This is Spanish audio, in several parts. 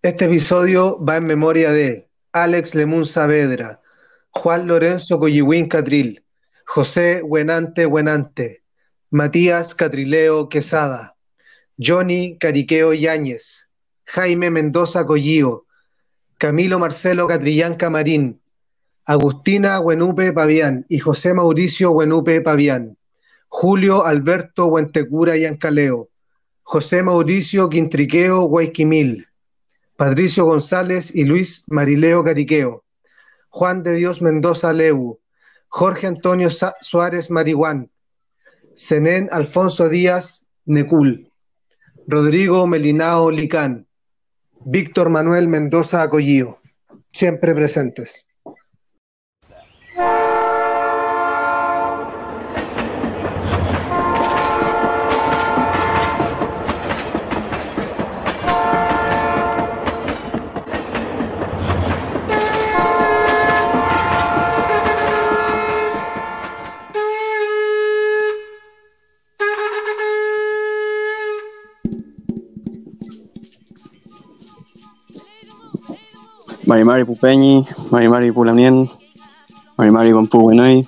Este episodio va en memoria de Alex Lemun Saavedra, Juan Lorenzo Collihuín Catril, José Buenante Buenante, Matías Catrileo Quesada, Johnny Cariqueo Yáñez, Jaime Mendoza Collío, Camilo Marcelo Catrillán Camarín, Agustina Buenupe Pavián y José Mauricio Buenupe Pavián, Julio Alberto Huentecura Yancaleo, José Mauricio Quintriqueo Guayquimil, Patricio González y Luis Marileo Cariqueo, Juan de Dios Mendoza Leu, Jorge Antonio Suárez Marihuán, Zenén Alfonso Díaz Necul, Rodrigo Melinao Licán, Víctor Manuel Mendoza Acollío, siempre presentes. Mari Mari Pupeñi, Mari Mari Pulamien, Mari Mari Gompu Buenoy,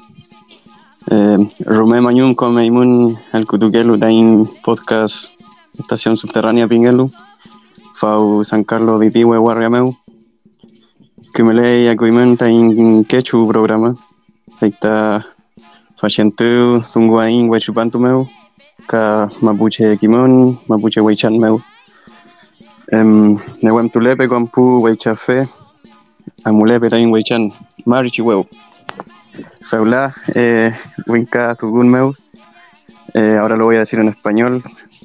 eh, Rumé Mañum Komeimun El Kutukelu Dain Podcast Estación Subterránea Pingelu, Fau San Carlos Ditiwe Warriameu, Kumelei Akuimen Tain Quechu Programa, Aita Fachentu Zunguain Wechupantumeu, Ka Mapuche Kimon, Mapuche Weichanmeu. Um, Newem Tulepe Gompu Weichafe, Amule Petain Weichan, Marichi. Feula, eh, Winka Zugun Meu. Eh, ahora lo voy a decir en español,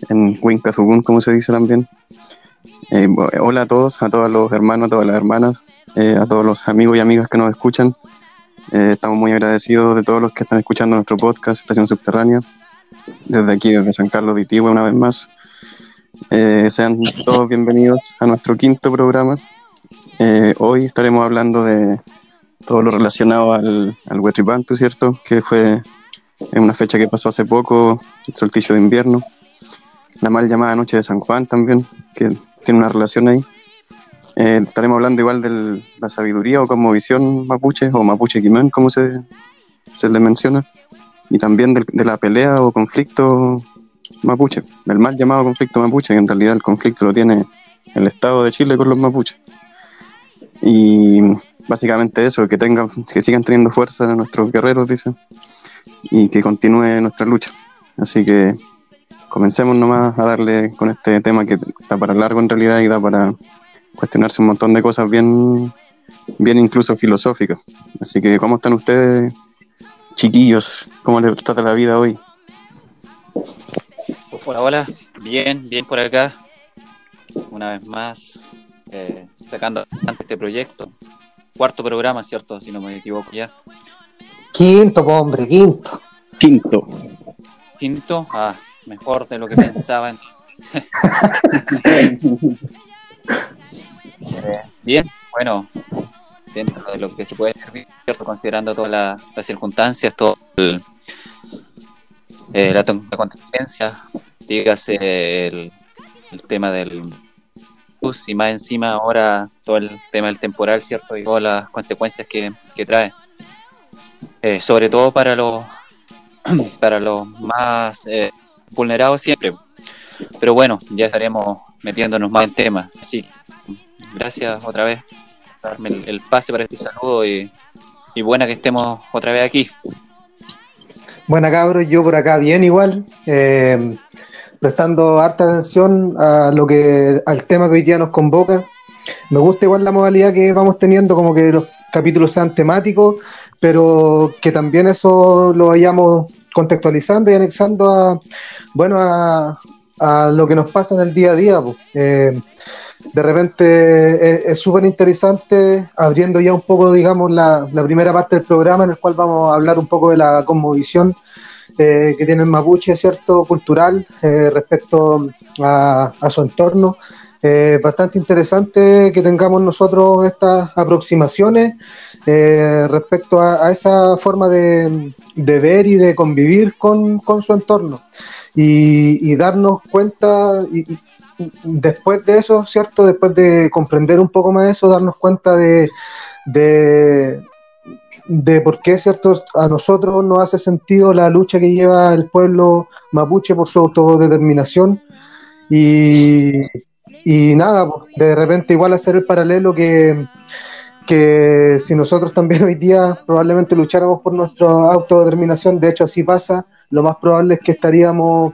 en Winka Zugun, como se dice también. Eh, hola a todos, a todos los hermanos, a todas las hermanas, eh, a todos los amigos y amigas que nos escuchan. Eh, estamos muy agradecidos de todos los que están escuchando nuestro podcast Estación Subterránea. Desde aquí, desde San Carlos de Itigua, una vez más. Eh, sean todos bienvenidos a nuestro quinto programa. Eh, hoy estaremos hablando de todo lo relacionado al, al ¿cierto? Que fue en una fecha que pasó hace poco, el solsticio de invierno. La mal llamada Noche de San Juan también, que tiene una relación ahí. Eh, estaremos hablando igual de la sabiduría o cosmovisión mapuche, o mapuche quimán, como se, se le menciona. Y también de, de la pelea o conflicto mapuche, el mal llamado conflicto mapuche, que en realidad el conflicto lo tiene el Estado de Chile con los mapuches. Y básicamente eso, que tengan, que sigan teniendo fuerza nuestros guerreros, dice, y que continúe nuestra lucha. Así que comencemos nomás a darle con este tema que está para largo en realidad y da para cuestionarse un montón de cosas bien, bien incluso filosóficas. Así que, ¿cómo están ustedes, chiquillos? ¿Cómo les trata la vida hoy? Hola, hola, bien, bien por acá. Una vez más, eh, sacando adelante este proyecto. Cuarto programa, ¿cierto? Si no me equivoco ya. Quinto, hombre, quinto. Quinto. Quinto, ah, mejor de lo que pensaba entonces. Eh, bien, bueno, dentro de lo que se puede servir, ¿cierto? Considerando todas la- las circunstancias, todo el, eh, la, la contingencia, dígase el, el tema del y más encima ahora todo el tema del temporal, ¿cierto? Y todas las consecuencias que, que trae. Eh, sobre todo para los para los más eh, vulnerados siempre. Pero bueno, ya estaremos metiéndonos más en temas. Así gracias otra vez por darme el, el pase para este saludo y, y buena que estemos otra vez aquí. Buena cabros, yo por acá bien igual, eh, prestando harta atención a lo que al tema que hoy día nos convoca. Me gusta igual la modalidad que vamos teniendo, como que los capítulos sean temáticos, pero que también eso lo vayamos contextualizando y anexando a bueno a, lo que nos pasa en el día a día. pues. Eh, de repente es- es súper interesante, abriendo ya un poco, digamos, la, la primera parte del programa en el cual vamos a hablar un poco de la cosmovisión eh, que tiene el mapuche, ¿cierto? Cultural eh, respecto a, su entorno. Eh, bastante interesante que tengamos nosotros estas aproximaciones respecto a, esa forma de, ver y de convivir con, con su entorno y, darnos cuenta y, después de eso, ¿cierto? Después de comprender un poco más eso, darnos cuenta de, de por qué, ¿cierto? A nosotros nos hace sentido la lucha que lleva el pueblo mapuche por su autodeterminación. Y, y nada, pues, de repente igual hacer el paralelo que, que si nosotros también hoy día probablemente lucháramos por nuestra autodeterminación, de hecho así pasa, lo más probable es que estaríamos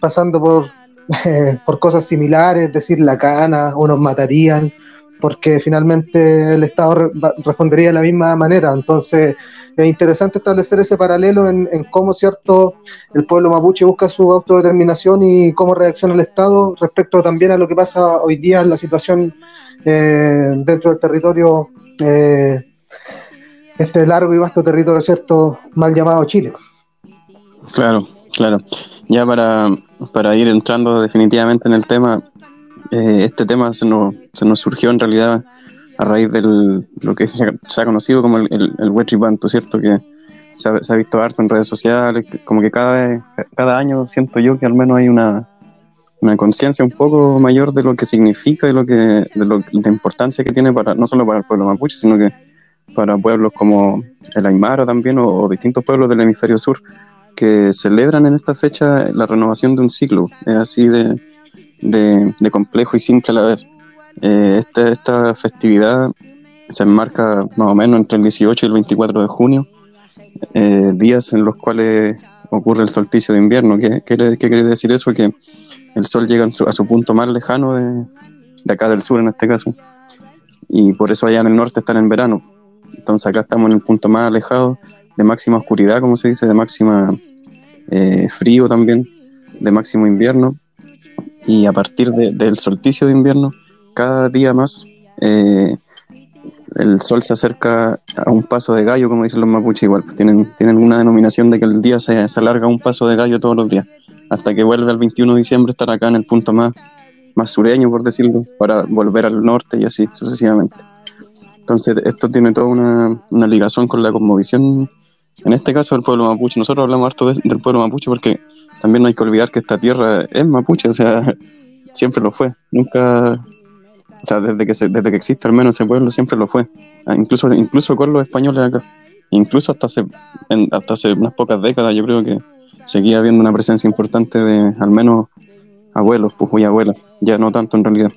pasando por, por cosas similares, es decir, la cana, o nos matarían, porque finalmente el Estado respondería de la misma manera. Entonces, es interesante establecer ese paralelo en, cómo, cierto, el pueblo mapuche busca su autodeterminación y cómo reacciona el Estado respecto también a lo que pasa hoy día en la situación eh, dentro del territorio, eh, este largo y vasto territorio, cierto, mal llamado Chile. Claro, claro. Ya para, para ir entrando definitivamente en el tema, eh, este tema se nos, se nos surgió en realidad a raíz de lo que se ha, conocido como el, el, el ¿cierto? Que se ha, visto harto en redes sociales, como que cada cada año siento yo que al menos hay una, una conciencia un poco mayor de lo que significa y lo que, de, lo, de importancia que tiene para no solo para el pueblo mapuche, sino que para pueblos como el Aymara también o distintos pueblos del hemisferio sur que celebran en esta fecha la renovación de un ciclo. Es así de, de, complejo y simple a la vez. Eh, esta, esta festividad se enmarca más o menos entre el 18 y el 24 de junio, eh, días en los cuales ocurre el solsticio de invierno. ¿Qué, qué, quiere decir eso? Que el sol llega a su, punto más lejano de, de, acá del sur en este caso, y por eso allá en el norte están en verano. Entonces acá estamos en el punto más alejado de máxima oscuridad, como se dice, de máxima eh, frío también, de máximo invierno, y a partir del solsticio de invierno, cada día más eh, el sol se acerca a un paso de gallo, como dicen los mapuches, igual, pues tienen, tienen una denominación de que el día se, se alarga un paso de gallo todos los días, hasta que vuelve el 21 de diciembre estar acá en el punto más, más sureño, por decirlo, para volver al norte y así sucesivamente. Entonces, esto tiene toda una, una ligación con la cosmovisión, en este caso del pueblo mapuche. Nosotros hablamos harto del pueblo mapuche porque también no hay que olvidar que esta tierra es mapuche, o sea, siempre lo fue. Nunca, o sea, desde que, desde que existe al menos ese pueblo, siempre lo fue. Ah, incluso, incluso con los españoles acá. Incluso hasta hace, hasta hace unas pocas décadas, yo creo que seguía habiendo una presencia importante de al menos abuelos, pues y abuelas, ya no tanto en realidad.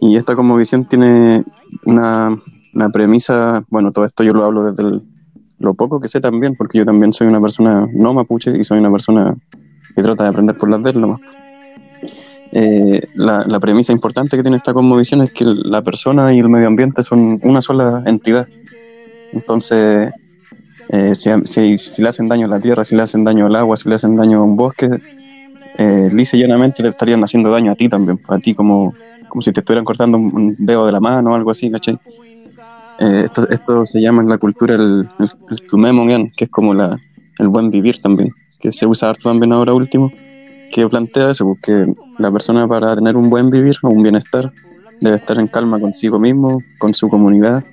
Y esta como visión tiene una, una premisa, bueno, todo esto yo lo hablo desde el, lo poco que sé también, porque yo también soy una persona no mapuche y soy una persona que trata de aprender por las de él eh, la, premisa importante que tiene esta cosmovisión es que la persona y el medio ambiente son una sola entidad. Entonces, eh, si, le hacen daño a la tierra, si le hacen daño al agua, si le hacen daño a un bosque, eh, lisa y llanamente le estarían haciendo daño a ti también, a ti como, como si te estuvieran cortando un dedo de la mano o algo así, ¿cachai? Eh, esto, esto, se llama en la cultura el, el, que es como la, el buen vivir también, que se usa harto también ahora último, que plantea eso, porque pues, la persona para tener un buen vivir o un bienestar debe estar en calma consigo mismo, con su comunidad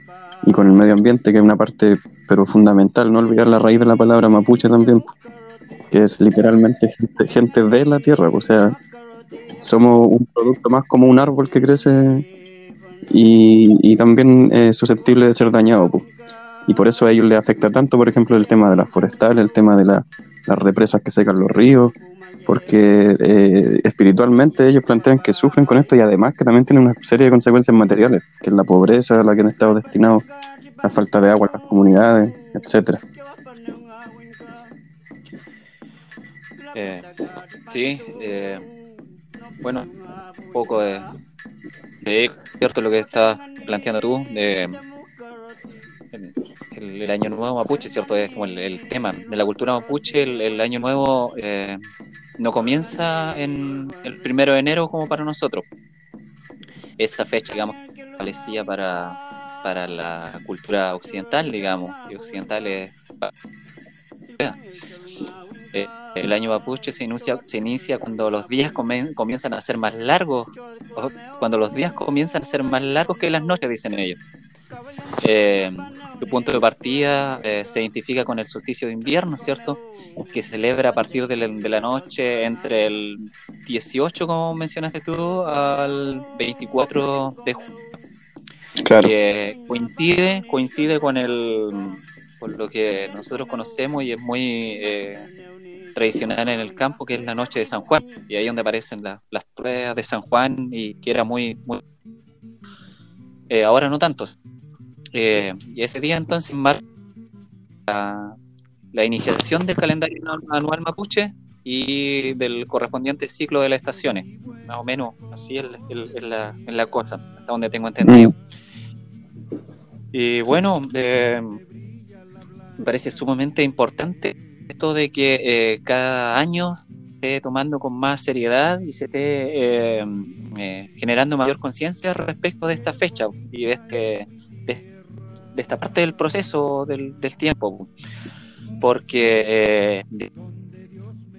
y con el medio ambiente, que es una parte pero fundamental, no olvidar la raíz de la palabra mapuche también, que es literalmente gente, gente de la tierra, o sea, somos un producto más como un árbol que crece y, también es susceptible de ser dañado. Y por eso a ellos les afecta tanto, por ejemplo, el tema de las forestales, el tema de las represas que secan los ríos, porque eh, espiritualmente ellos plantean que sufren con esto y además que también tienen una serie de consecuencias materiales, que es la pobreza a la que han estado destinados, la falta de agua en las comunidades, etcétera. Eh, sí, eh, bueno, un poco de, es cierto lo que estás planteando tú, de el, año nuevo mapuche, cierto, es como el, tema de la cultura mapuche, el, año nuevo eh, no comienza en el primero de enero como para nosotros. Esa fecha, digamos, establecida para, para la cultura occidental, digamos, y occidental es eh, el año mapuche se inicia, se inicia cuando los días comienzan a ser más largos, cuando los días comienzan a ser más largos que las noches, dicen ellos. Eh, su punto de partida eh, se identifica con el solsticio de invierno, ¿cierto? Que se celebra a partir de la, noche entre el 18, como mencionaste tú, al 24 de junio. Claro. Que coincide, coincide con el con lo que nosotros conocemos y es muy eh, tradicional en el campo, que es la noche de San Juan. Y ahí es donde aparecen las pruebas de San Juan y que era muy, eh, ahora no tantos. Eh, y ese día entonces marca la, iniciación del calendario anual mapuche y del correspondiente ciclo de las estaciones. Más o menos así es, la, la, cosa, hasta donde tengo entendido. Y bueno, eh, me parece sumamente importante esto de que eh, cada año esté tomando con más seriedad y se esté generando mayor conciencia respecto de esta fecha y de este, de esta parte del proceso del, tiempo, porque, eh,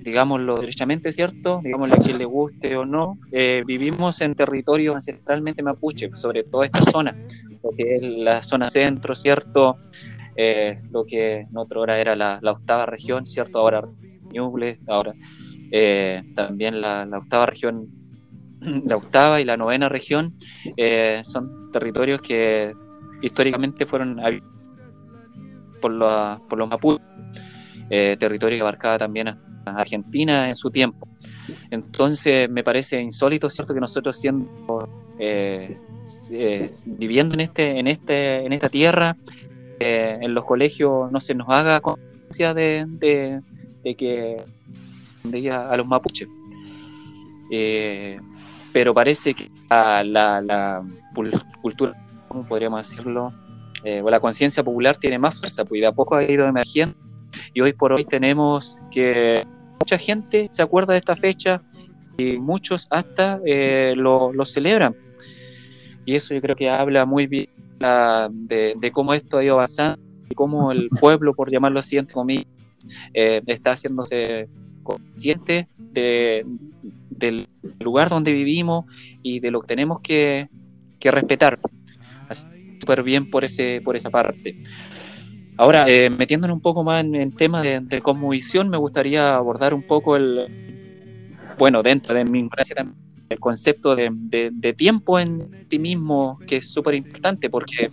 digámoslo derechamente, ¿cierto? Digámosle a quien le guste o no, eh, vivimos en territorio ancestralmente mapuche, sobre toda esta zona, lo que es la zona centro, ¿cierto? Eh, lo que en otra hora era la, octava región, ¿cierto? Ahora Ñuble, ahora también la, la, octava región, la octava y la novena región son territorios que históricamente fueron por, los, por los mapuches, eh, territorio que abarcaba también a Argentina en su tiempo. Entonces me parece insólito, cierto, que nosotros siendo eh, eh, viviendo en este, en este, en esta tierra, en los colegios no se nos haga conciencia de, de, que de a los mapuches. pero parece que la, la cultura ¿cómo podríamos decirlo? Eh, o la conciencia popular tiene más fuerza, pues de a poco ha ido emergiendo y hoy por hoy tenemos que mucha gente se acuerda de esta fecha y muchos hasta eh, lo, celebran. Y eso yo creo que habla muy bien de, cómo esto ha ido avanzando y cómo el pueblo, por llamarlo así, entre comillas, eh, está haciéndose consciente de, del lugar donde vivimos y de lo que tenemos que, que respetar súper bien por, ese, por esa parte. Ahora, eh, metiéndonos un poco más en, temas de, de cosmovisión, me gustaría abordar un poco el, bueno, dentro de mi ignorancia el concepto de, tiempo en sí mismo, que es súper importante porque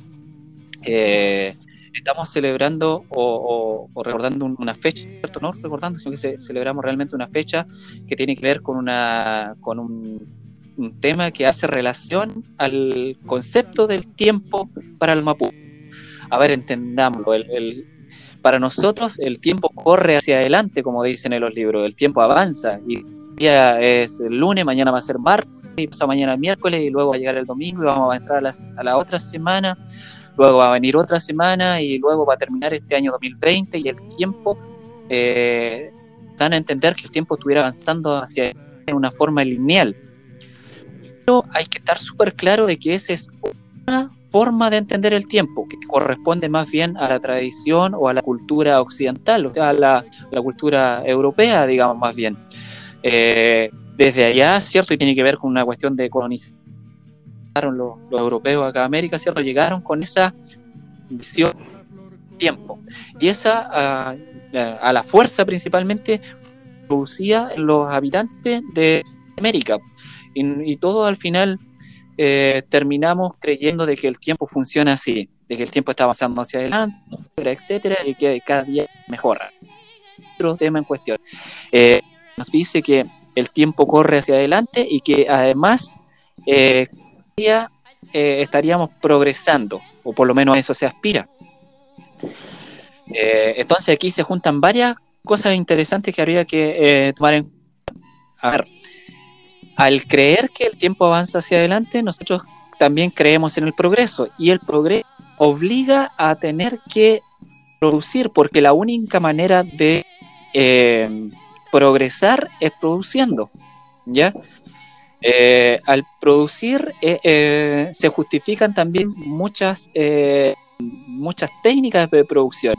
eh, estamos celebrando o, recordando una fecha, ¿cierto? No recordando, sino que celebramos realmente una fecha que tiene que ver con, una, con un un tema que hace relación al concepto del tiempo para el Mapuche. A ver, entendámoslo. El, para nosotros el tiempo corre hacia adelante, como dicen en los libros. El tiempo avanza. Y día es el lunes, mañana va a ser martes, y pasa mañana miércoles, y luego va a llegar el domingo y vamos a entrar a, la otra semana. Luego va a venir otra semana y luego va a terminar este año 2020 y el tiempo, eh, dan a entender que el tiempo estuviera avanzando hacia una forma lineal hay que estar súper claro de que esa es una forma de entender el tiempo, que corresponde más bien a la tradición o a la cultura occidental, o sea, a la, cultura europea, digamos más bien. Eh, desde allá, ¿cierto? Y tiene que ver con una cuestión de colonización. Los, los europeos acá a América, ¿cierto? Llegaron con esa visión tiempo. Y esa, a, a la fuerza principalmente, producía en los habitantes de América y, todo al final eh, terminamos creyendo de que el tiempo funciona así, de que el tiempo está avanzando hacia adelante, etcétera, y que cada día mejora. Otro tema en cuestión. Eh, nos dice que el tiempo corre hacia adelante y que además eh, día, eh, estaríamos progresando, o por lo menos a eso se aspira. entonces aquí se juntan varias cosas interesantes que habría que tomar en cuenta. A ver, al creer que el tiempo avanza hacia adelante, nosotros también creemos en el progreso y el progreso obliga a tener que producir, porque la única manera de eh, progresar es produciendo, ¿ya? Eh, al producir eh, se justifican también muchas, muchas técnicas de producción,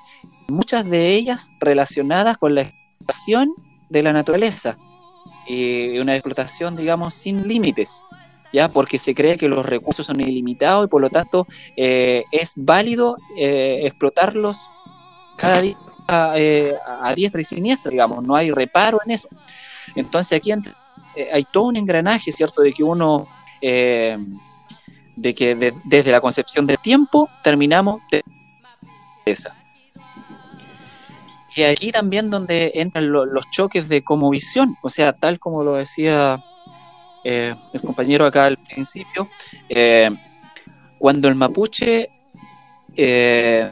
muchas de ellas relacionadas con la explotación de la naturaleza y una explotación, digamos, sin límites. ¿ya? Porque se cree que los recursos son ilimitados y por lo tanto eh, es válido eh, explotarlos cada día eh, a diestra y siniestra, digamos, no hay reparo en eso. Entonces aquí hay todo un engranaje, ¿cierto? De que uno, de que desde la concepción del tiempo terminamos de esa. Y aquí también donde entran los choques de como visión, o sea, tal como lo decía eh, el compañero acá al principio, eh, cuando el mapuche eh,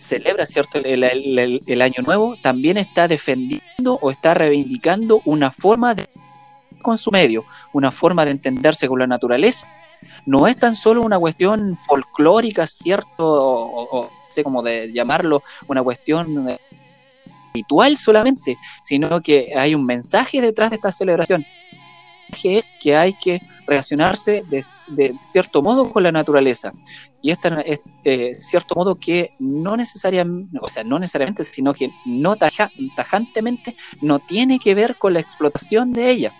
celebra cierto el, año nuevo, también está defendiendo o está reivindicando una forma de con su medio, una forma de entenderse con la naturaleza. No es tan solo una cuestión folclórica, cierto, o sé cómo de llamarlo, una cuestión ritual solamente, sino que hay un mensaje detrás de esta celebración, es que hay que relacionarse de, cierto modo con la naturaleza. Y esta es eh, cierto modo que no necesariamente, o sea, no necesariamente, sino que no tajantemente no tiene que ver con la explotación de ella.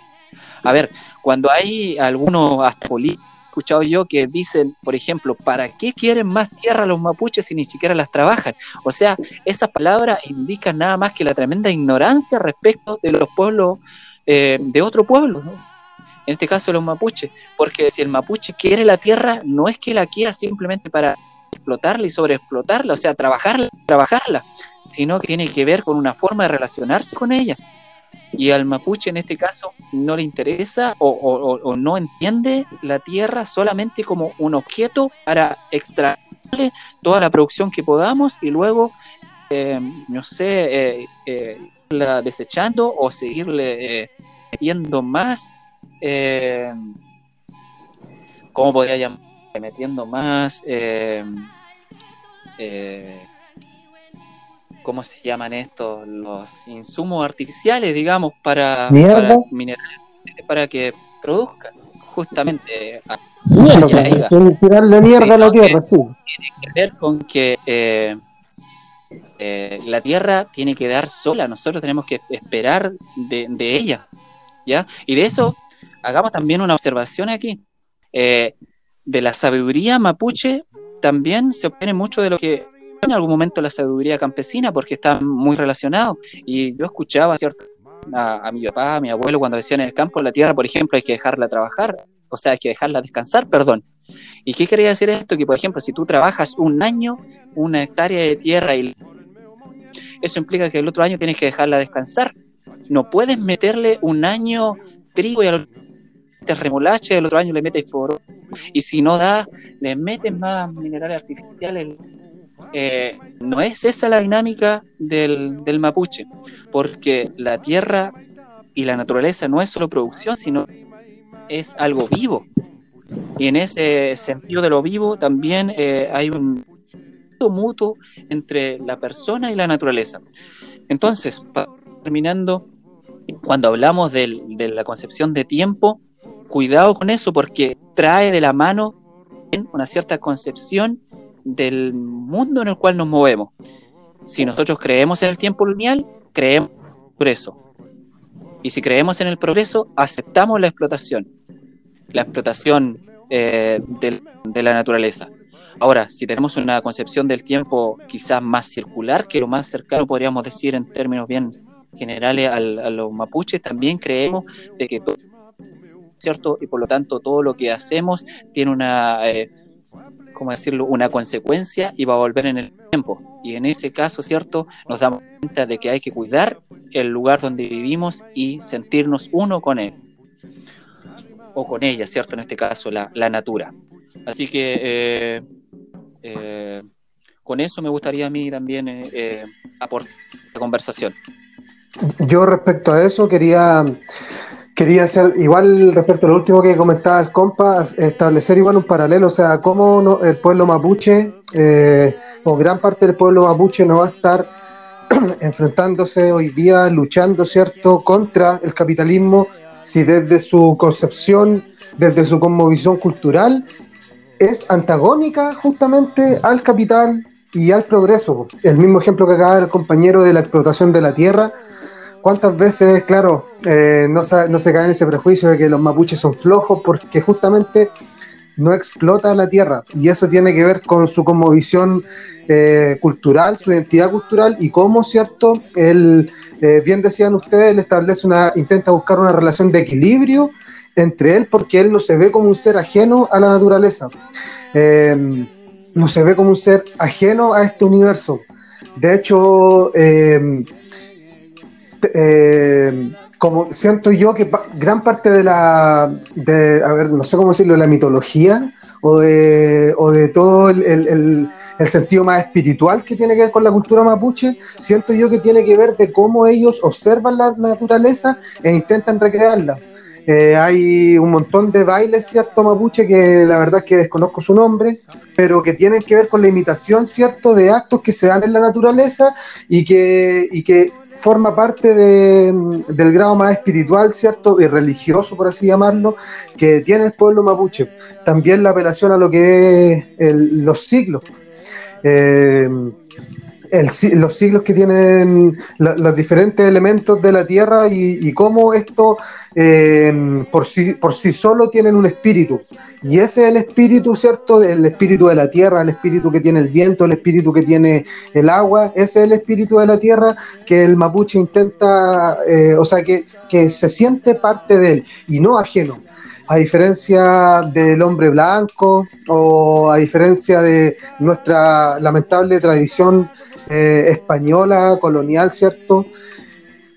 A ver, cuando hay algunos hasta políticos escuchado yo que dicen, por ejemplo, ¿para qué quieren más tierra los mapuches si ni siquiera las trabajan? O sea, esas palabras indican nada más que la tremenda ignorancia respecto de los pueblos eh, de otro pueblo, en este caso los mapuches, porque si el mapuche quiere la tierra, no es que la quiera simplemente para explotarla y sobreexplotarla, o sea, trabajarla, trabajarla, sino que tiene que ver con una forma de relacionarse con ella. Y al mapuche en este caso no le interesa o, no entiende la tierra solamente como un objeto para extraerle toda la producción que podamos y luego, eh, no sé, eh, eh, la desechando o seguirle metiendo más, ¿cómo podría llamar? Metiendo más... ¿cómo se llaman estos? Los insumos artificiales, digamos, para, para minerales, para que produzcan justamente tirarle mierda a la tierra, sí. Tiene que ver con que eh, eh, la tierra tiene que dar sola, nosotros tenemos que esperar de, ella, ¿ya? Y de eso hagamos también una observación aquí. Eh, de la sabiduría mapuche también se obtiene mucho de lo que en algún momento la sabiduría campesina porque está muy relacionado. Y yo escuchaba ¿cierto? A, mi papá, a mi abuelo, cuando decían en el campo, la tierra, por ejemplo, hay que dejarla trabajar, o sea, hay que dejarla descansar, perdón. ¿Y qué quería decir esto? Que, por ejemplo, si tú trabajas un año, una hectárea de tierra, y eso implica que el otro año tienes que dejarla descansar. No puedes meterle un año trigo y al remolacha el otro año le metes por y si no da, le metes más minerales artificiales, eh, no es esa la dinámica del, mapuche, porque la tierra y la naturaleza no es solo producción, sino es algo vivo. Y en ese sentido de lo vivo también eh, hay un mutuo entre la persona y la naturaleza. Entonces, terminando, cuando hablamos de la concepción de tiempo, cuidado con eso porque trae de la mano una cierta concepción del mundo en el cual nos movemos. Si nosotros creemos en el tiempo lineal, creemos en el progreso. Y si creemos en el progreso, aceptamos la explotación. La explotación eh, de, la naturaleza. Ahora, si tenemos una concepción del tiempo quizás más circular, que lo más cercano podríamos decir en términos bien generales a los mapuches, también creemos de que todo, ¿cierto? Y por lo tanto todo lo que hacemos tiene una, eh, como decirlo?, una consecuencia y va a volver en el tiempo. Y en ese caso, ¿cierto?, nos damos cuenta de que hay que cuidar el lugar donde vivimos y sentirnos uno con él. O con ella, ¿cierto? En este caso, la, la natura. Así que eh, eh, con eso me gustaría a mí también aportar la conversación. Yo respecto a eso quería quería hacer, igual respecto a lo último que comentaba el compa, establecer igual un paralelo, o sea, cómo el pueblo mapuche, eh, o gran parte del pueblo mapuche no va a estar enfrentándose hoy día, luchando, ¿cierto?, contra el capitalismo, si desde su concepción, desde su conmovisión cultural, es antagónica justamente al capital y al progreso. El mismo ejemplo que acaba el compañero de la explotación de la tierra, ¿Cuántas veces, claro, eh, no, se, no se cae en ese prejuicio de que los mapuches son flojos porque justamente no explota la tierra y eso tiene que ver con su visión eh, cultural, su identidad cultural y cómo, ¿cierto? Él, eh, bien decían ustedes, él establece una, intenta buscar una relación de equilibrio entre él porque él no se ve como un ser ajeno a la naturaleza, no se ve como un ser ajeno a este universo. De hecho, eh, como siento yo que gran parte de la, de, a ver, no sé cómo decirlo, de la mitología o de, o de todo el, sentido más espiritual que tiene que ver con la cultura mapuche, siento yo que tiene que ver de cómo ellos observan la naturaleza e intentan recrearla. Eh, hay un montón de bailes, ¿cierto, mapuche? Que la verdad es que desconozco su nombre, pero que tienen que ver con la imitación, ¿cierto?, de actos que se dan en la naturaleza y que, y que forma parte del grado más espiritual, ¿cierto? Y religioso, por así llamarlo, que tiene el pueblo mapuche. También la apelación a lo que es los siglos. Eh, los siglos que tienen los diferentes elementos de la Tierra y, cómo esto eh, por, sí, por sí solo tienen un espíritu. Y ese es el espíritu, ¿cierto? El espíritu de la Tierra, el espíritu que tiene el viento, el espíritu que tiene el agua. Ese es el espíritu de la Tierra que el mapuche intenta, eh, o sea, que, que se siente parte de él y no ajeno a diferencia del hombre blanco o a diferencia de nuestra lamentable tradición eh, española, colonial, ¿cierto?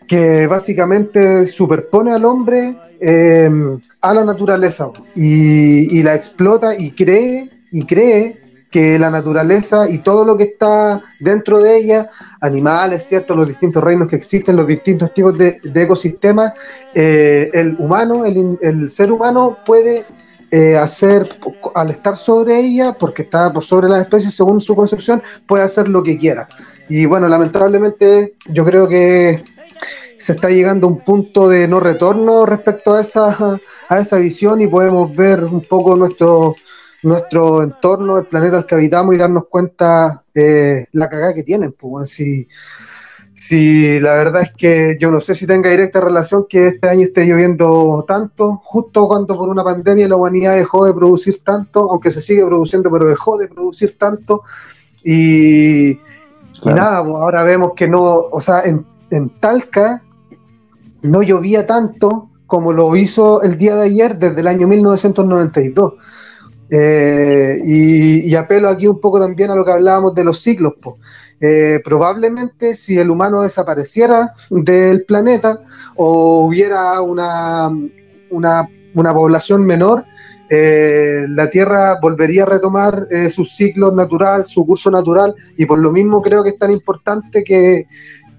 Que básicamente superpone al hombre em, a la naturaleza y, la explota y cree, y cree que la naturaleza y todo lo que está dentro de ella, animales, ¿cierto? Los distintos reinos que existen, los distintos tipos de, ecosistemas, eh, el humano, el, el, ser humano puede eh, hacer, al estar sobre ella, porque está por sobre las especies según su concepción, puede hacer lo que quiera. Y bueno, lamentablemente yo creo que se está llegando a un punto de no retorno respecto a esa, a esa visión y podemos ver un poco nuestro, nuestro entorno, el planeta al que habitamos y darnos cuenta eh, la cagada que tienen. Pues, si, Sí, la verdad es que yo no sé si tenga directa relación que este año esté lloviendo tanto, justo cuando por una pandemia la humanidad dejó de producir tanto, aunque se sigue produciendo, pero dejó de producir tanto. Y, nada, pues ahora vemos que no, o sea, en, Talca no llovía tanto como lo hizo el día de ayer desde el año 1992. Eh, y, y, apelo aquí un poco también a lo que hablábamos de los ciclos. Pues. Eh, probablemente si el humano desapareciera del planeta o hubiera una, una, población menor, eh, la Tierra volvería a retomar eh, su ciclo natural, su curso natural, y por lo mismo creo que es tan importante que,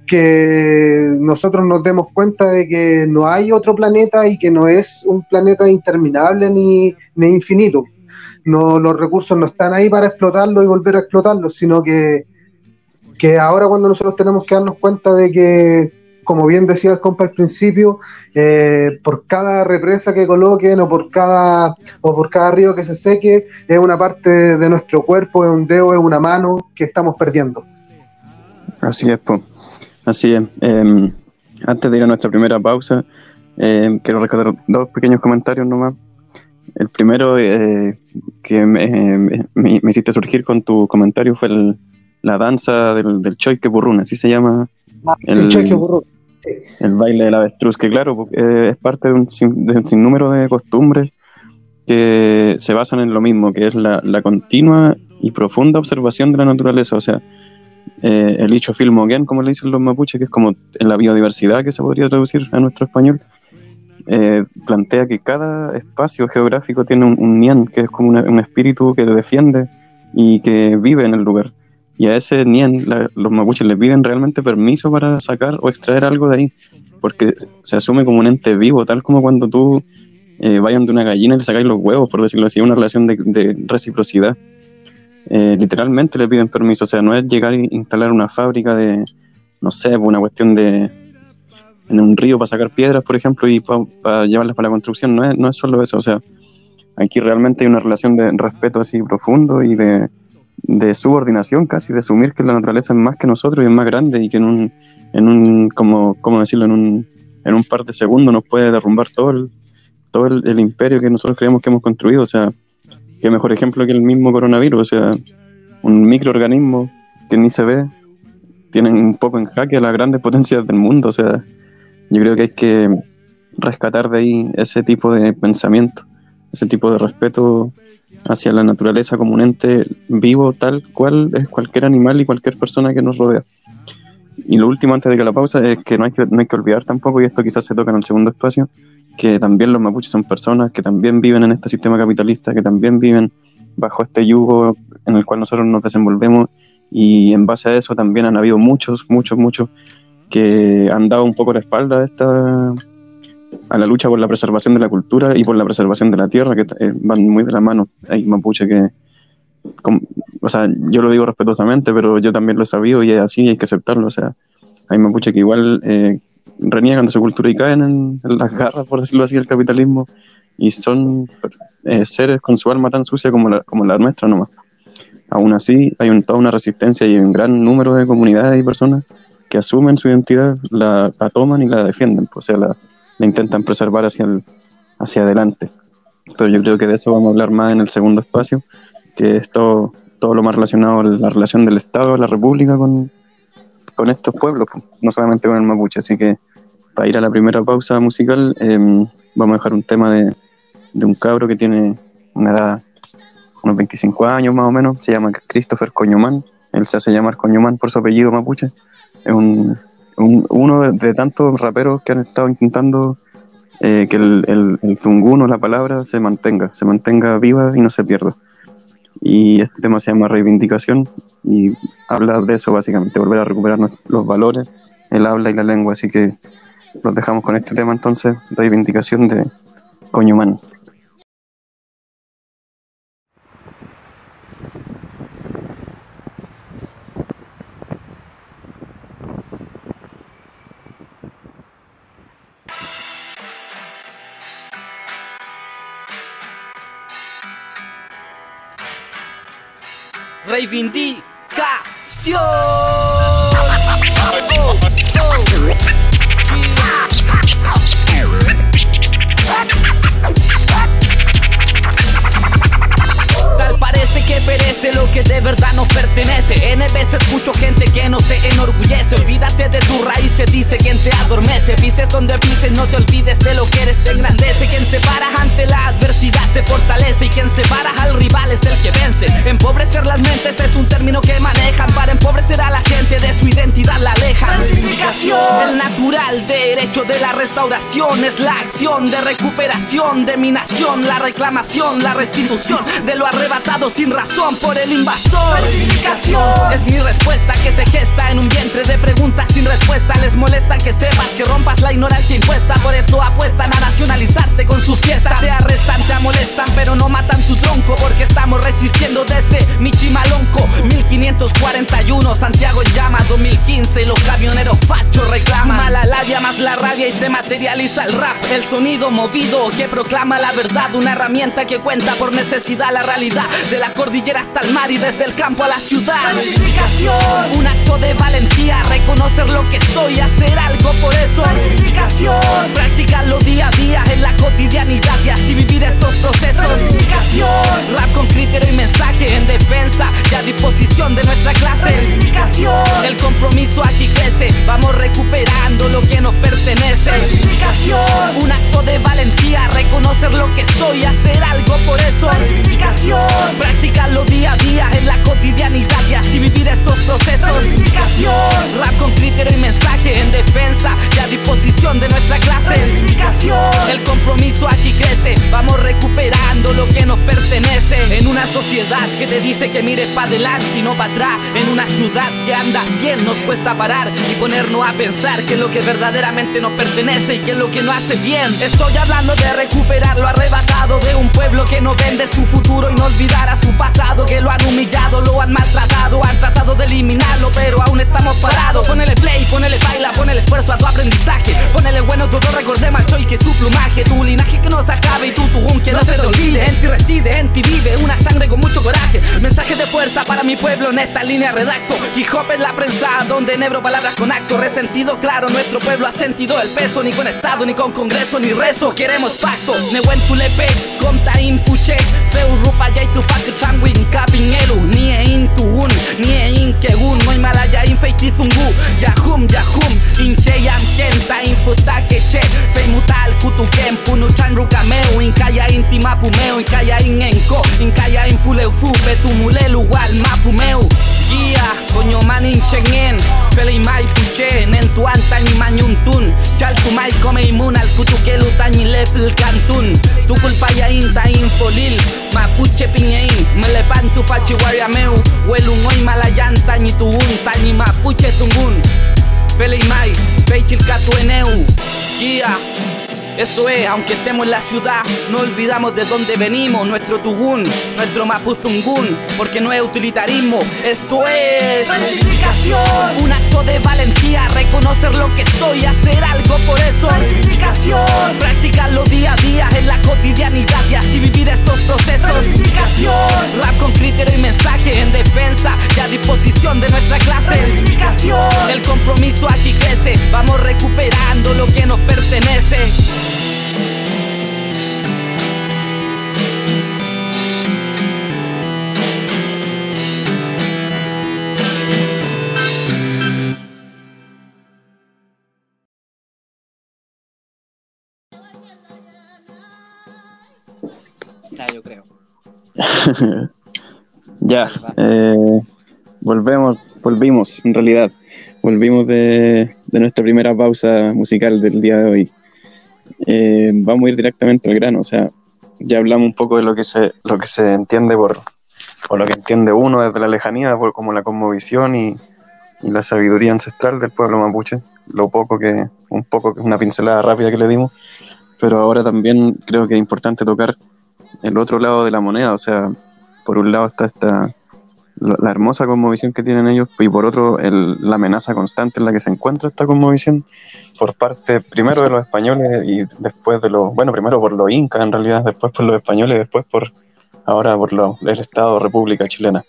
que nosotros nos demos cuenta de que no hay otro planeta y que no es un planeta interminable ni, ni infinito. No, los recursos no están ahí para explotarlo y volver a explotarlo, sino que que ahora cuando nosotros tenemos que darnos cuenta de que, como bien decía el compa al principio, eh, por cada represa que coloquen o por cada o por cada río que se seque, es una parte de nuestro cuerpo, es un dedo, es una mano que estamos perdiendo. Así es, pues. Así es. Em, antes de ir a nuestra primera pausa, em, quiero recordar dos pequeños comentarios nomás. El primero eh, que me, me, hiciste surgir con tu comentario fue el, la danza del, del choique burrún, así se llama. Ah, el, choique El baile del avestruz, que claro, eh, es parte de un, sinnúmero de costumbres que se basan en lo mismo, que es la, continua y profunda observación de la naturaleza. O sea, eh, el hecho filmogen, como le dicen los mapuches, que es como en la biodiversidad que se podría traducir a nuestro español, eh, plantea que cada espacio geográfico tiene un, un que es como un espíritu que lo defiende y que vive en el lugar. Y a ese Nien los mapuches le piden realmente permiso para sacar o extraer algo de ahí, porque se asume como un ente vivo, tal como cuando tú eh, vayan de una gallina y le sacáis los huevos, por decirlo así, una relación de, reciprocidad. Eh, literalmente le piden permiso, o sea, no es llegar e instalar una fábrica de, no sé, una cuestión de en un río para sacar piedras, por ejemplo, y para llevarlas para la construcción, no es, no es solo eso, o sea, aquí realmente hay una relación de respeto así profundo y de de subordinación casi, de asumir que la naturaleza es más que nosotros y es más grande y que en un, en un como, ¿cómo decirlo? En un, en un par de segundos nos puede derrumbar todo el, todo el, imperio que nosotros creemos que hemos construido. O sea, qué mejor ejemplo que el mismo coronavirus. O sea, un microorganismo que ni se ve, tienen un poco en jaque a las grandes potencias del mundo. O sea, yo creo que hay que rescatar de ahí ese tipo de pensamiento, ese tipo de respeto hacia la naturaleza como un ente vivo tal cual es cualquier animal y cualquier persona que nos rodea. Y lo último antes de que la pausa es que no hay que, no hay que olvidar tampoco, y esto quizás se toca en el segundo espacio, que también los mapuches son personas que también viven en este sistema capitalista, que también viven bajo este yugo en el cual nosotros nos desenvolvemos y en base a eso también han habido muchos, muchos, muchos que han dado un poco la espalda a esta a la lucha por la preservación de la cultura y por la preservación de la tierra, que eh, van muy de la mano. Hay mapuche que, o sea, yo lo digo respetuosamente, pero yo también lo he sabido y es así, hay que aceptarlo. O sea, hay mapuche que igual eh, reniegan de su cultura y caen en, las garras, por decirlo así, del capitalismo y son eh, seres con su alma tan sucia como la, como la nuestra nomás. Aún así, hay toda una resistencia y un gran número de comunidades y personas que asumen su identidad, la, toman y la defienden, pues, o sea, la, la intentan preservar hacia, el, hacia adelante. Pero yo creo que de eso vamos a hablar más en el segundo espacio, que es todo, lo más relacionado a la relación del Estado, la República con, con estos pueblos, no solamente con el mapuche. Así que para ir a la primera pausa musical, em, vamos a dejar un tema de, de, un cabro que tiene una edad, unos 25 años más o menos, se llama Christopher Coñomán, él se hace llamar Coñomán por su apellido mapuche, es un, uno de, tantos raperos que han estado intentando eh, que el, el, el zunguno, la palabra, se mantenga, se mantenga viva y no se pierda. Y este tema se llama Reivindicación y habla de eso básicamente, volver a recuperar los valores, el habla y la lengua. Así que los dejamos con este tema entonces, Reivindicación de Coñumán. Reivindicación. Tal parece que perece lo que de verdad nos pertenece. N veces escucho gente que no se enorgullece. Olvídate de tu raíz, se dice quien te adormece. Pises donde pises, no te olvides de lo que eres, te engrandece. Quien se para ante la adversidad se fortalece. Y quien se para al rival es el que vence. Empobrecer las mentes es un término que manejan para empobrecer a la gente de su identidad la aleja. El natural derecho de la restauración es la acción de recuperación de mi nación, la reclamación, la restitución de lo arrebatado sin razón por el invasor. Es mi respuesta que se gesta en un vientre de preguntas sin respuesta. Les molesta que sepas que rompas la ignorancia impuesta. Por eso apuestan a nacionalizarte con sus fiestas. Te arrestan, te molestan, pero no matan tu tronco. Porque estamos resistiendo desde Michimalonco. 1541, Santiago llama 2015. Los camioneros fachos reclaman. Mala labia más la rabia y se materializa el rap. El sonido movido que proclama la verdad. Una herramienta que cuenta por necesidad la realidad. De la cordillera hasta el mar y desde el campo a la ciudad. Un acto de valentía, reconocer lo que soy, hacer algo por eso. Reivindicación, practicarlo día a día en la cotidianidad y así vivir estos procesos. Reivindicación, rap con criterio y mensaje en defensa y a disposición de nuestra clase. El compromiso aquí crece, vamos recuperando lo que nos pertenece. Reivindicación, un acto de valentía, reconocer lo que soy, hacer algo por eso. Reivindicación, practicarlo día a día en la cotidianidad y así vivir estos procesos. Reivindicación, rap con criterio y mensaje en defensa y a disposición de nuestra clase. Reivindicación, el compromiso aquí crece, vamos recuperando lo que nos pertenece. En una sociedad que te dice que mires para adelante y no para atrás, en una ciudad que anda a 100 nos cuesta parar y ponernos a pensar que es lo que verdaderamente nos pertenece y que es lo que no hace bien. Estoy hablando de recuperar lo arrebatado de un pueblo que no vende su futuro y no olvidar a su pasado, que lo han humillado, lo han maltratado, han tratado de eliminarlo, pero aún estamos parados. Ponele play, ponele baila, ponele esfuerzo a tu aprendizaje. Ponele bueno todo, recordemos al y que su plumaje, tu linaje que no se acabe y tu que no se te olvide. En ti reside, en ti vive, una sangre con mucho coraje. Mensaje de fuerza para mi pueblo en esta línea redacto. Hip hop es la prensa donde enebro palabras con acto. Resentido, claro, nuestro pueblo ha sentido el peso. Ni con Estado, ni con Congreso, ni rezo. Queremos pacto. Newen tulepe, conta impuche. Feu rupa ya y cantwing ka pi ngedu nie intun nie inke gun muy mala ya infetizun gu. Ya cum ya cum ta imputa keche femo mutal kutuken puno chanruga rukameu inka inti mapumeu inka ya in enco inka ya impuleu fu pe tu mule lugar mapumeo ya coño maninchengen pelei mai pichen en tuanta ni mañuntun chal tu mai come imuna al kutuquelu tañile cantun tu culpa inta infolil mapuche piñe piñein, me lepantu fachi meu. Huelun hoy malayanta ni tu un tani mapuche zungun. Felei mai, feichil katu eneu. Gia. Eso es, aunque estemos en la ciudad, no olvidamos de dónde venimos, nuestro tugún, nuestro mapuzungún, porque no es utilitarismo, esto es reivindicación, un acto de valentía, reconocer lo que soy, hacer algo por eso, reivindicación, practicarlo día a día en la cotidianidad y así vivir estos procesos, reivindicación, rap con criterio y mensaje en defensa y a disposición de nuestra clase, reivindicación, el compromiso aquí crece, vamos recuperando lo que nos pertenece. Ya, yo creo. ya, eh, volvemos, volvimos en realidad. Volvimos de, de nuestra primera pausa musical del día de hoy. Eh, vamos a ir directamente al grano, o sea, ya hablamos un poco de lo que se, lo que se entiende por, o lo que entiende uno desde la lejanía, por como la cosmovisión y, la sabiduría ancestral del pueblo mapuche, lo poco que, un poco, una pincelada rápida que le dimos, pero ahora también creo que es importante tocar el otro lado de la moneda, o sea, por un lado está esta la, hermosa cosmovisión que tienen ellos y por otro el, la amenaza constante en la que se encuentra esta cosmovisión por parte primero de los españoles y después de los, bueno, primero por los incas en realidad, después por los españoles después por ahora por lo, el Estado República Chilena.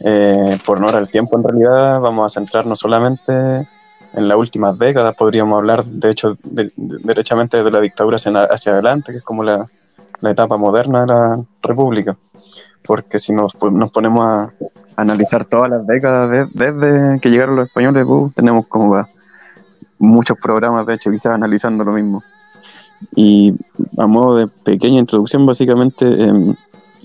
Eh, por no el tiempo en realidad vamos a centrarnos solamente en las últimas décadas, podríamos hablar de hecho de, de, derechamente de la dictadura hacia, hacia adelante, que es como la, la etapa moderna de la República porque si nos, nos ponemos a analizar todas las décadas de, desde que llegaron los españoles, uh, tenemos como va, muchos programas, de hecho, quizás analizando lo mismo. Y a modo de pequeña introducción, básicamente, eh,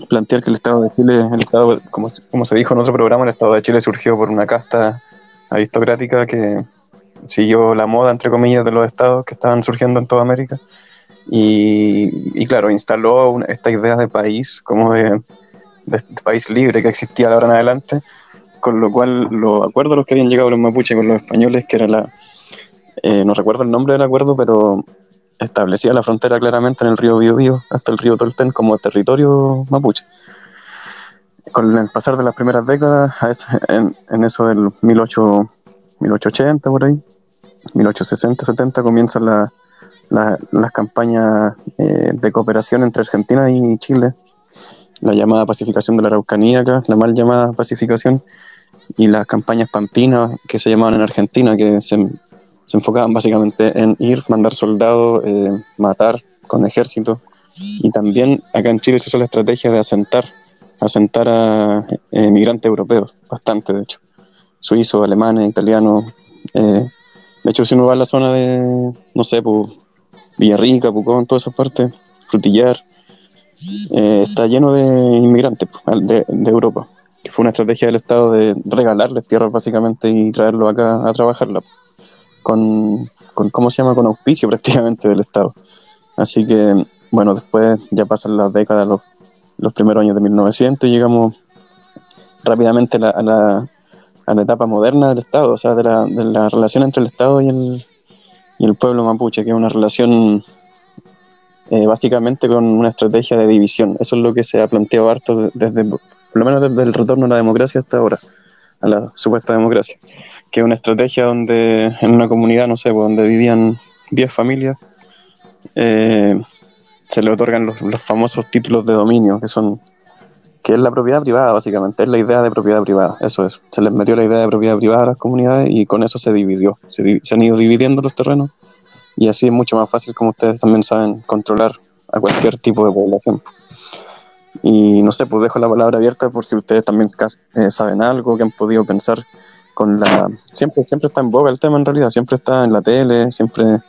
plantear que el Estado de Chile, el Estado, como, como se dijo en otro programa, el Estado de Chile surgió por una casta aristocrática que siguió la moda, entre comillas, de los estados que estaban surgiendo en toda América. Y, y claro, instaló una, esta idea de país como de de este país libre que existía de ahora en adelante, con lo cual los acuerdos a los que habían llegado los mapuches con los españoles, que era la, eh, no recuerdo el nombre del acuerdo, pero establecía la frontera claramente en el río Biobío hasta el río Tolten como territorio mapuche. Con el pasar de las primeras décadas, en, en eso del 18, 1880 por ahí, 1860, 70, comienzan la, la, las campañas eh, de cooperación entre Argentina y Chile la llamada pacificación de la Araucanía acá, la mal llamada pacificación, y las campañas pampinas que se llamaban en Argentina, que se, se enfocaban básicamente en ir, mandar soldados, eh, matar con ejército, y también acá en Chile se usó la estrategia de asentar, asentar a eh, migrantes europeos, bastante de hecho, suizos, alemanes, italianos. Eh, de hecho, si uno va a la zona de, no sé, pues, Villarrica, Pucón, todas esas partes, Frutillar, eh, está lleno de inmigrantes pues, de, Europa, que fue una estrategia del Estado de regalarles tierras básicamente y traerlos acá a trabajarla, con, con, ¿cómo se llama?, con auspicio prácticamente del Estado. Así que, bueno, después ya pasan las décadas, los, los primeros años de 1900 y llegamos rápidamente a la, a la, a la etapa moderna del Estado, o sea, de la, de la relación entre el Estado y el, y el pueblo mapuche, que es una relación eh, básicamente con una estrategia de división. Eso es lo que se ha planteado harto desde, por lo menos desde el retorno a la democracia hasta ahora, a la supuesta democracia, que es una estrategia donde en una comunidad, no sé, pues, donde vivían 10 familias, eh, se le otorgan los, famosos títulos de dominio, que son que es la propiedad privada, básicamente, es la idea de propiedad privada, eso es. Se les metió la idea de propiedad privada a las comunidades y con eso se dividió. Se han ido dividiendo los terrenos y así es mucho más fácil, como ustedes también saben, controlar a cualquier tipo de población. Y no sé, pues dejo la palabra abierta por si ustedes también eh, saben algo, que han podido pensar con la... Siempre, siempre está en boga el tema en realidad, siempre está en la tele, siempre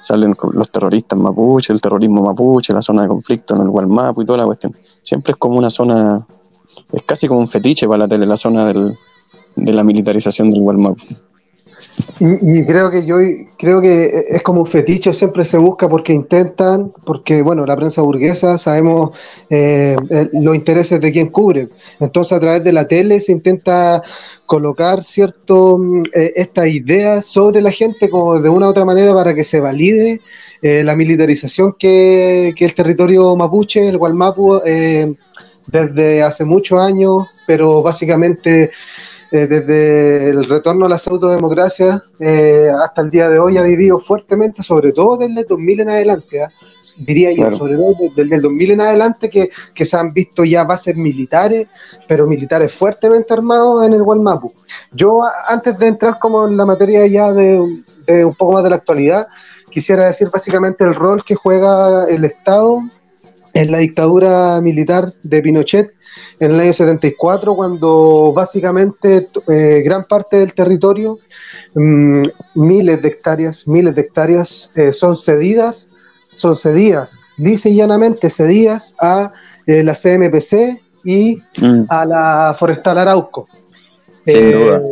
salen los terroristas mapuche, el terrorismo mapuche, la zona de conflicto en el Gualmapu y toda la cuestión. Siempre es como una zona, es casi como un fetiche para la tele, la zona del, de la militarización del Gualmapu. Y, creo que yo creo que es como un fetiche, siempre se busca porque intentan, porque bueno, la prensa burguesa sabemos eh, los intereses de quien cubre. Entonces a través de la tele se intenta colocar cierto mm, eh, esta sobre la gente como de una u otra manera para que se valide eh, la militarización que, que, el territorio mapuche, el Gualmapu, desde hace muchos años, pero básicamente eh, desde el retorno a la pseudo-democracia eh, hasta el día de hoy ha vivido fuertemente, sobre todo desde el 2000 en adelante, ¿ah? diría yo, sobre todo desde el 2000 en adelante, que, que, se han visto ya bases militares, pero militares fuertemente armados en el Gualmapu. Yo, antes de entrar como en la materia ya de, de un poco más de la actualidad, quisiera decir básicamente el rol que juega el Estado en la dictadura militar de Pinochet en el año 74, cuando básicamente eh, gran parte del territorio, mm, miles de hectáreas, miles de hectáreas, eh, son cedidas, son cedidas, dice llanamente cedidas a eh, la CMPC y mm. a la Forestal Arauco. Sin duda.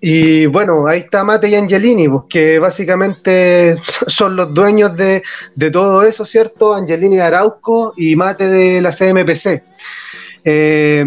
Y bueno, ahí está Mate y Angelini, pues, que básicamente son los dueños de, de todo eso, ¿cierto? Angelini de Arauco y Mate de la CMPC. Eh,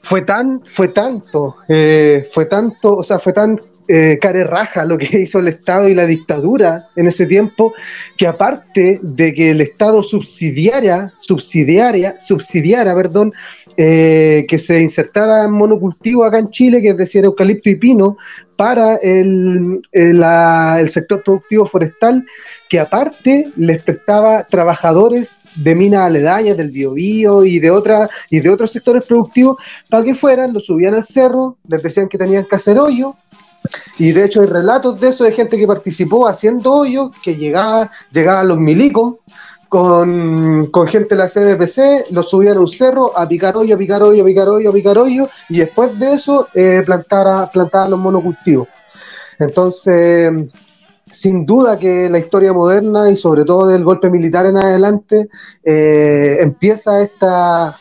fue tan, fue tanto, eh, fue tanto, o sea, fue tan eh, care raja lo que hizo el Estado y la dictadura en ese tiempo, que aparte de que el Estado subsidiara, subsidiaria, subsidiara, perdón, eh, que se insertara en monocultivo acá en Chile, que es decir, eucalipto y pino, para el, el, sector productivo forestal, que aparte les prestaba trabajadores de minas aledañas, del biobío y de y de otros sectores productivos, para que fueran, lo subían al cerro, les decían que tenían que hacer hoyo, y de hecho hay relatos de eso, de gente que participó haciendo hoyo, que llegaba, llegaban los milicos con, gente de la CBPC, los subían a un cerro a picar hoyo, a picar hoyo, a picar hoyo, a picar hoyo, y después de eso eh, plantara, plantaban los monocultivos. Entonces, sin duda que la historia moderna y sobre todo del golpe militar en adelante, eh, empieza esta,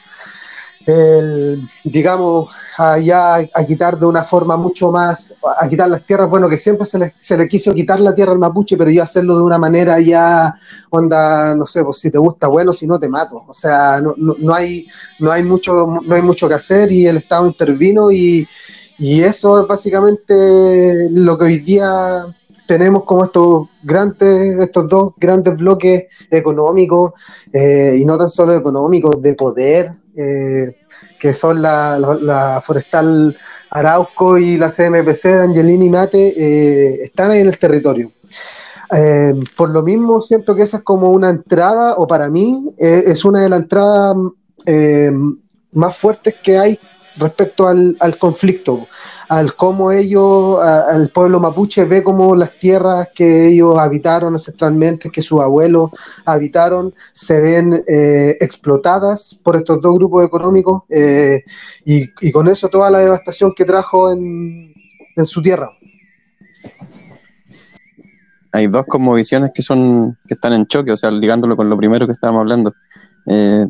el, digamos, a, ya a quitar de una forma mucho más, a quitar las tierras, bueno, que siempre se le, se le quiso quitar la tierra al mapuche, pero yo hacerlo de una manera ya, onda, no sé, pues si te gusta, bueno, si no te mato. O sea, no, no, no hay, no, hay mucho, no hay mucho que hacer y el Estado intervino y, y eso es básicamente lo que hoy día tenemos como estos grandes, estos dos grandes bloques económicos, eh, y no tan solo económicos, de poder, eh, que son la, Forestal Arauco y la CMPC de Angelini Mate, eh, están ahí en el territorio. Eh, por lo mismo, siento que esa es como una entrada, o para mí es una de las entradas más fuertes que hay respecto al, al conflicto al cómo ellos, al pueblo mapuche ve cómo las tierras que ellos habitaron ancestralmente, que sus abuelos habitaron, se ven eh, explotadas por estos dos grupos económicos eh, y, con eso toda la devastación que trajo en, su tierra. Hay dos como visiones que son que están en choque, o sea, ligándolo con lo primero que estábamos hablando. Eh,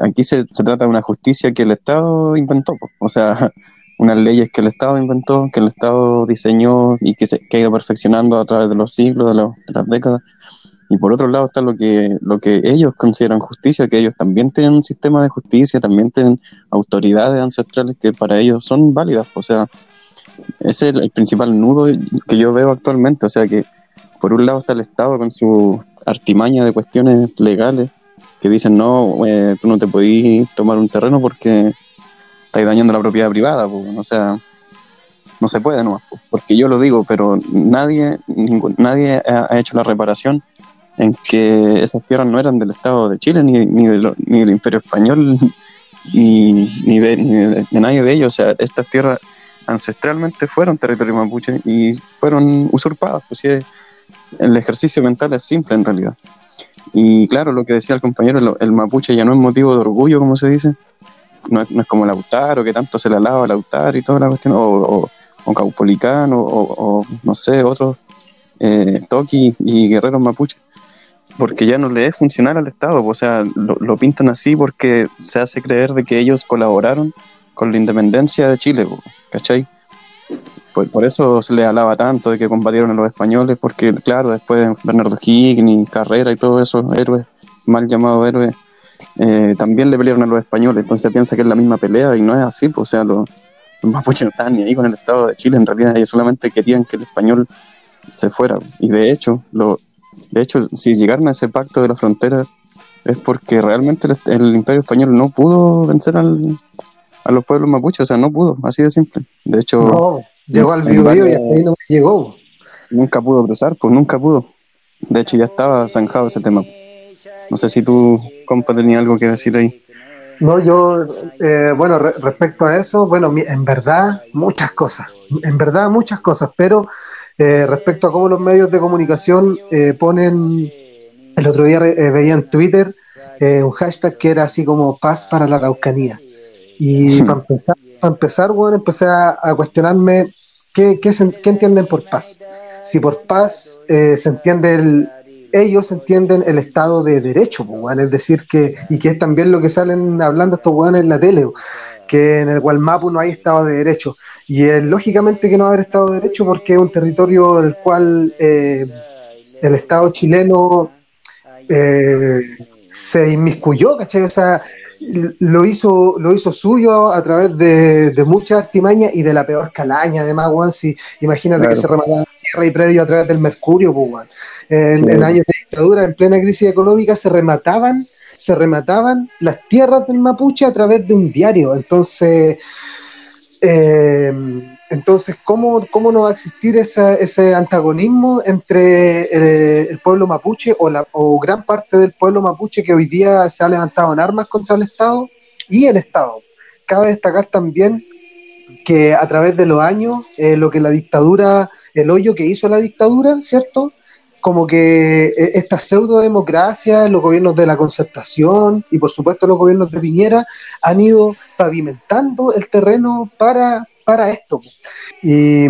aquí se, se, trata de una justicia que el Estado inventó, o sea, unas leyes que el Estado inventó, que el Estado diseñó y que se ha ido perfeccionando a través de los siglos, de, las décadas. Y por otro lado está lo que, lo que ellos consideran justicia, que ellos también tienen un sistema de justicia, también tienen autoridades ancestrales que para ellos son válidas. O sea, ese es el, principal nudo que yo veo actualmente. O sea que por un lado está el Estado con su artimaña de cuestiones legales que dicen, no, eh, tú no te podís tomar un terreno porque estáis dañando la propiedad privada, o sea, no se puede, no, porque yo lo digo, pero nadie, nadie ha, hecho la reparación en que esas tierras no eran del Estado de Chile ni, ni, del Imperio Español ni, ni, de, ni nadie de ellos. O sea, estas tierras ancestralmente fueron territorio mapuche y fueron usurpadas. Pues sí, el ejercicio mental es simple en realidad. Y claro, lo que decía el compañero, lo- el mapuche ya no es motivo de orgullo, como se dice. No es, no es como Lautaro, que tanto se le alaba a Lautaro y toda la cuestión, o, o, o Caupolicano, o, o no sé, otros eh, Toki y guerreros mapuche. Porque ya no le es funcional al Estado, o sea, lo, lo pintan así porque se hace creer de que ellos colaboraron con la independencia de Chile, ¿cachai? Por, por eso se les alaba tanto de que combatieron a los españoles, porque claro, después Bernardo Higgins, Carrera y todos esos héroes, mal llamados héroes, eh, también le pelearon a los españoles, entonces piensa que es la misma pelea y no es así, pues, o sea, los, los mapuches no estaban ni ahí con el Estado de Chile, en realidad ellos solamente querían que el español se fuera, y de hecho, lo, de hecho, si llegaron a ese pacto de la frontera es porque realmente el, el imperio español no pudo vencer al, a los pueblos mapuches, o sea, no pudo, así de simple. De hecho, No, llegó al Biobío y varios- hasta ahí no llegó. nunca pudo cruzar, pues nunca pudo. De hecho, ya estaba zanjado ese tema. No sé si tú, compa, tenías algo que decir ahí. No, yo, eh, bueno, re- respecto a eso, bueno, mi- en verdad, muchas cosas, en verdad, muchas cosas, pero eh, respecto a cómo los medios de comunicación eh, ponen, el otro día veía en Twitter un hashtag que era así como paz para la Araucanía. Y para empezar, para empezar, bueno, empecé a, a cuestionarme qué, qué, se- qué entienden por paz. Si por paz se entiende el, ellos entienden el Estado de Derecho, es decir, que, y que es también lo que salen hablando estos weones en la tele, que en el Gualmapu no hay Estado de Derecho. Y es lógicamente que no va a haber Estado de Derecho porque es un territorio en el cual eh, el Estado chileno eh, se inmiscuyó, ¿cachai? O sea, lo hizo, lo hizo suyo a través de, de mucha artimaña y de la peor calaña, además, weón, si imagínate Claro. que se remataban y predio a través del mercurio, pues, weón. En, Sí. en años de dictadura, en plena crisis económica, se remataban, se remataban las tierras del mapuche a través de un diario. Entonces, eh, entonces ¿cómo, ¿cómo no va a existir esa- ese antagonismo entre eh, el pueblo mapuche o, la, o gran parte del pueblo mapuche que hoy día se ha levantado en armas contra el Estado y el Estado? Cabe destacar también que a través de los años, eh, lo que la dictadura, el hoyo que hizo la dictadura, ¿cierto? Como que eh, esta pseudo democracia, los gobiernos de la concertación y por supuesto los gobiernos de Piñera han ido pavimentando el terreno para, para esto. Y,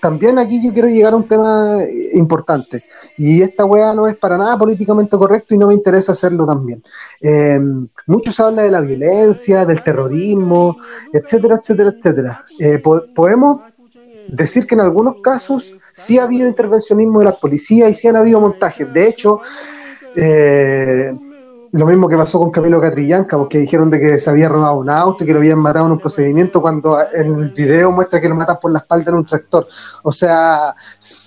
también aquí yo quiero llegar a un tema importante. Y esta weá no es para nada políticamente correcto y no me interesa hacerlo también. Eh, mucho se de la violencia, del terrorismo, etcétera, etcétera, etcétera. Eh, po- podemos decir que en algunos casos sí ha habido intervencionismo de la policía y sí han habido montajes. De hecho, eh, lo mismo que pasó con Camilo Catrillanca, porque dijeron de que se había robado un auto y que lo habían matado en un procedimiento cuando en el video muestra que lo matan por la espalda en un tractor. O sea,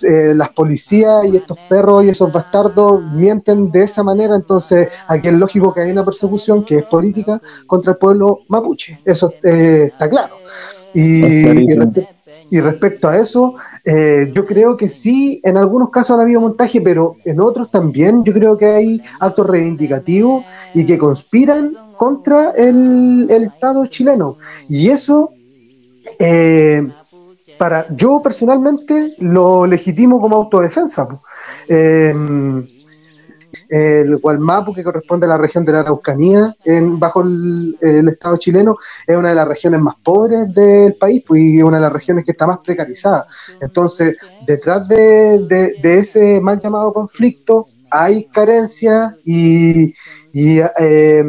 eh, las policías y estos perros y esos bastardos mienten de esa manera, entonces aquí es lógico que hay una persecución que es política contra el pueblo mapuche. Eso eh, está claro. Y, y y respecto a eso, eh, yo creo que sí, en algunos casos han habido montaje, pero en otros también yo creo que hay actos reivindicativos y que conspiran contra el, Estado chileno. Y eso, eh, para yo personalmente lo legitimo como autodefensa. El Gualmapu, que corresponde a la región de la Araucanía, bajo el, Estado chileno, es una de las regiones más pobres del país pues, y una de las regiones que está más precarizada. Entonces, detrás de, ese mal llamado conflicto hay carencia y, eh,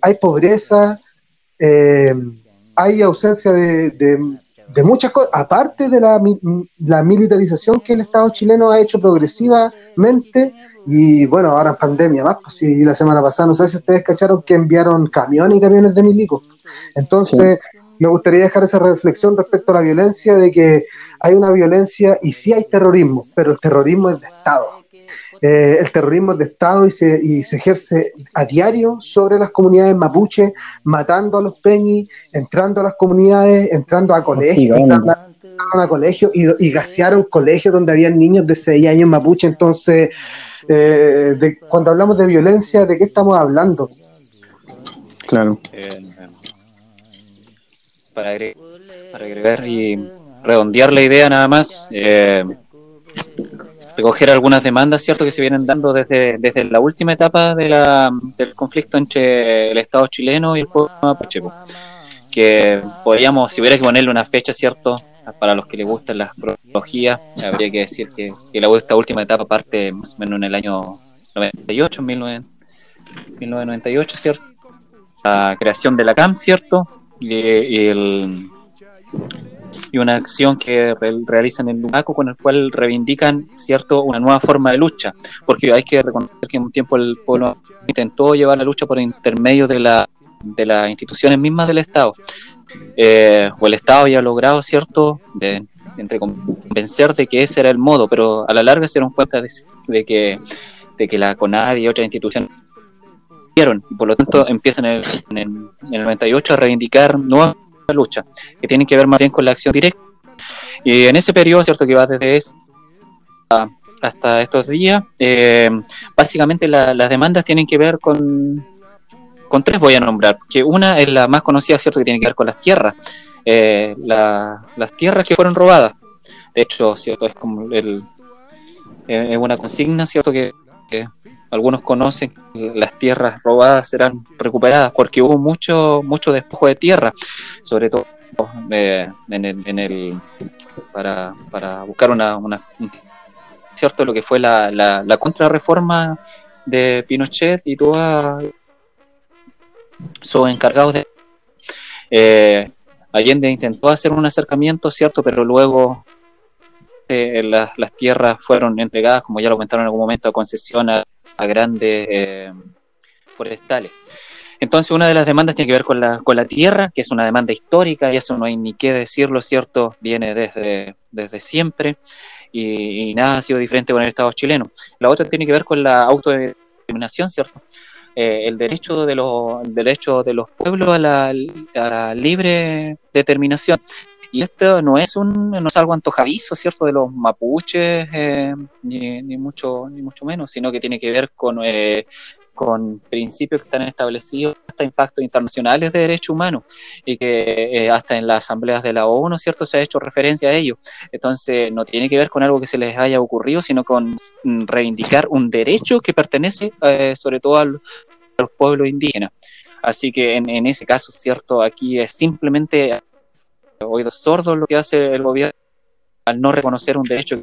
hay pobreza, eh, hay ausencia de- de muchas cosas, aparte de la, la militarización que el Estado chileno ha hecho progresivamente y bueno, ahora en pandemia más, pues sí, la semana pasada, no sé si ustedes cacharon que enviaron camiones y camiones de milicos. Entonces, me gustaría dejar esa reflexión respecto a la violencia, de que hay una violencia y sí hay terrorismo, pero el terrorismo es de Estado. Eh, el terrorismo es de Estado y se, y se ejerce a diario sobre las comunidades mapuche, matando a los peñis, entrando a las comunidades, entrando a colegios, entrando a, colegios y, y gasearon colegios donde habían niños de 6 años mapuche. Entonces, eh, de, cuando hablamos de violencia, ¿de qué estamos hablando? Claro. Eh, para, agregar, para agregar y redondear la idea nada más, eh, recoger algunas demandas, ¿cierto?, que se vienen dando desde, desde la última etapa de la, del conflicto entre el Estado chileno y el pueblo mapuche. Que podríamos, si hubiera que ponerle una fecha, ¿cierto?, para los que les gustan las cronologías, habría que decir que, que la, esta última etapa parte más o menos en el año 98, 19, 1998, ¿cierto? La creación de la CAM, ¿cierto? Y, y el, y una acción que re- realizan en Lumaco con el cual reivindican cierto una nueva forma de lucha. Porque hay que reconocer que en un tiempo el pueblo intentó llevar la lucha por intermedio de la de las instituciones mismas del Estado. Eh, o el Estado había logrado cierto de, entre convencer de que ese era el modo pero a la larga se dieron cuenta de, de que de que la CONAD y otras instituciones y por lo tanto empiezan en el, en el 98 a reivindicar nuevas lucha, que tienen que ver más bien con la acción directa. Y en ese periodo, cierto que va desde hasta estos días, eh, básicamente la- las demandas tienen que ver con, con tres voy a nombrar, que una es la más conocida, cierto, que tiene que ver con las tierras, eh, la- las tierras que fueron robadas. De hecho, cierto, es como el, eh, es una consigna, cierto, que, que algunos conocen, las tierras robadas serán recuperadas, porque hubo mucho, mucho despojo de tierra, sobre todo eh, en el, en el- para, para buscar una, una un- cierto lo que fue la, la, la contrarreforma de Pinochet y todos sus encargados de eh, Allende intentó hacer un acercamiento, cierto, pero luego eh, las, tierras fueron entregadas, como ya lo comentaron en algún momento, a concesión a, grandes eh, forestales. Entonces, una de las demandas tiene que ver con la, con la tierra, que es una demanda histórica, y eso no hay ni qué decirlo, ¿cierto? Viene desde, desde siempre, y, nada ha sido diferente con el Estado chileno. La otra tiene que ver con la autodeterminación, ¿cierto? Eh, el derecho de los derecho de los pueblos a la libre determinación. Y esto no es un no es algo antojadizo, ¿cierto? De los mapuches, eh, ni, ni mucho ni mucho menos, sino que tiene que ver con eh, con principios que están establecidos hasta impactos internacionales de derechos humanos y que eh, hasta en las asambleas de la ONU, ¿cierto? Se ha hecho referencia a ello. Entonces, no tiene que ver con algo que se les haya ocurrido, sino con mm, reivindicar un derecho que pertenece sobre todo al- a los pueblos indígenas. Así que en, en ese caso, ¿cierto? Aquí es simplemente oídos sordos lo que hace el gobierno al no reconocer un derecho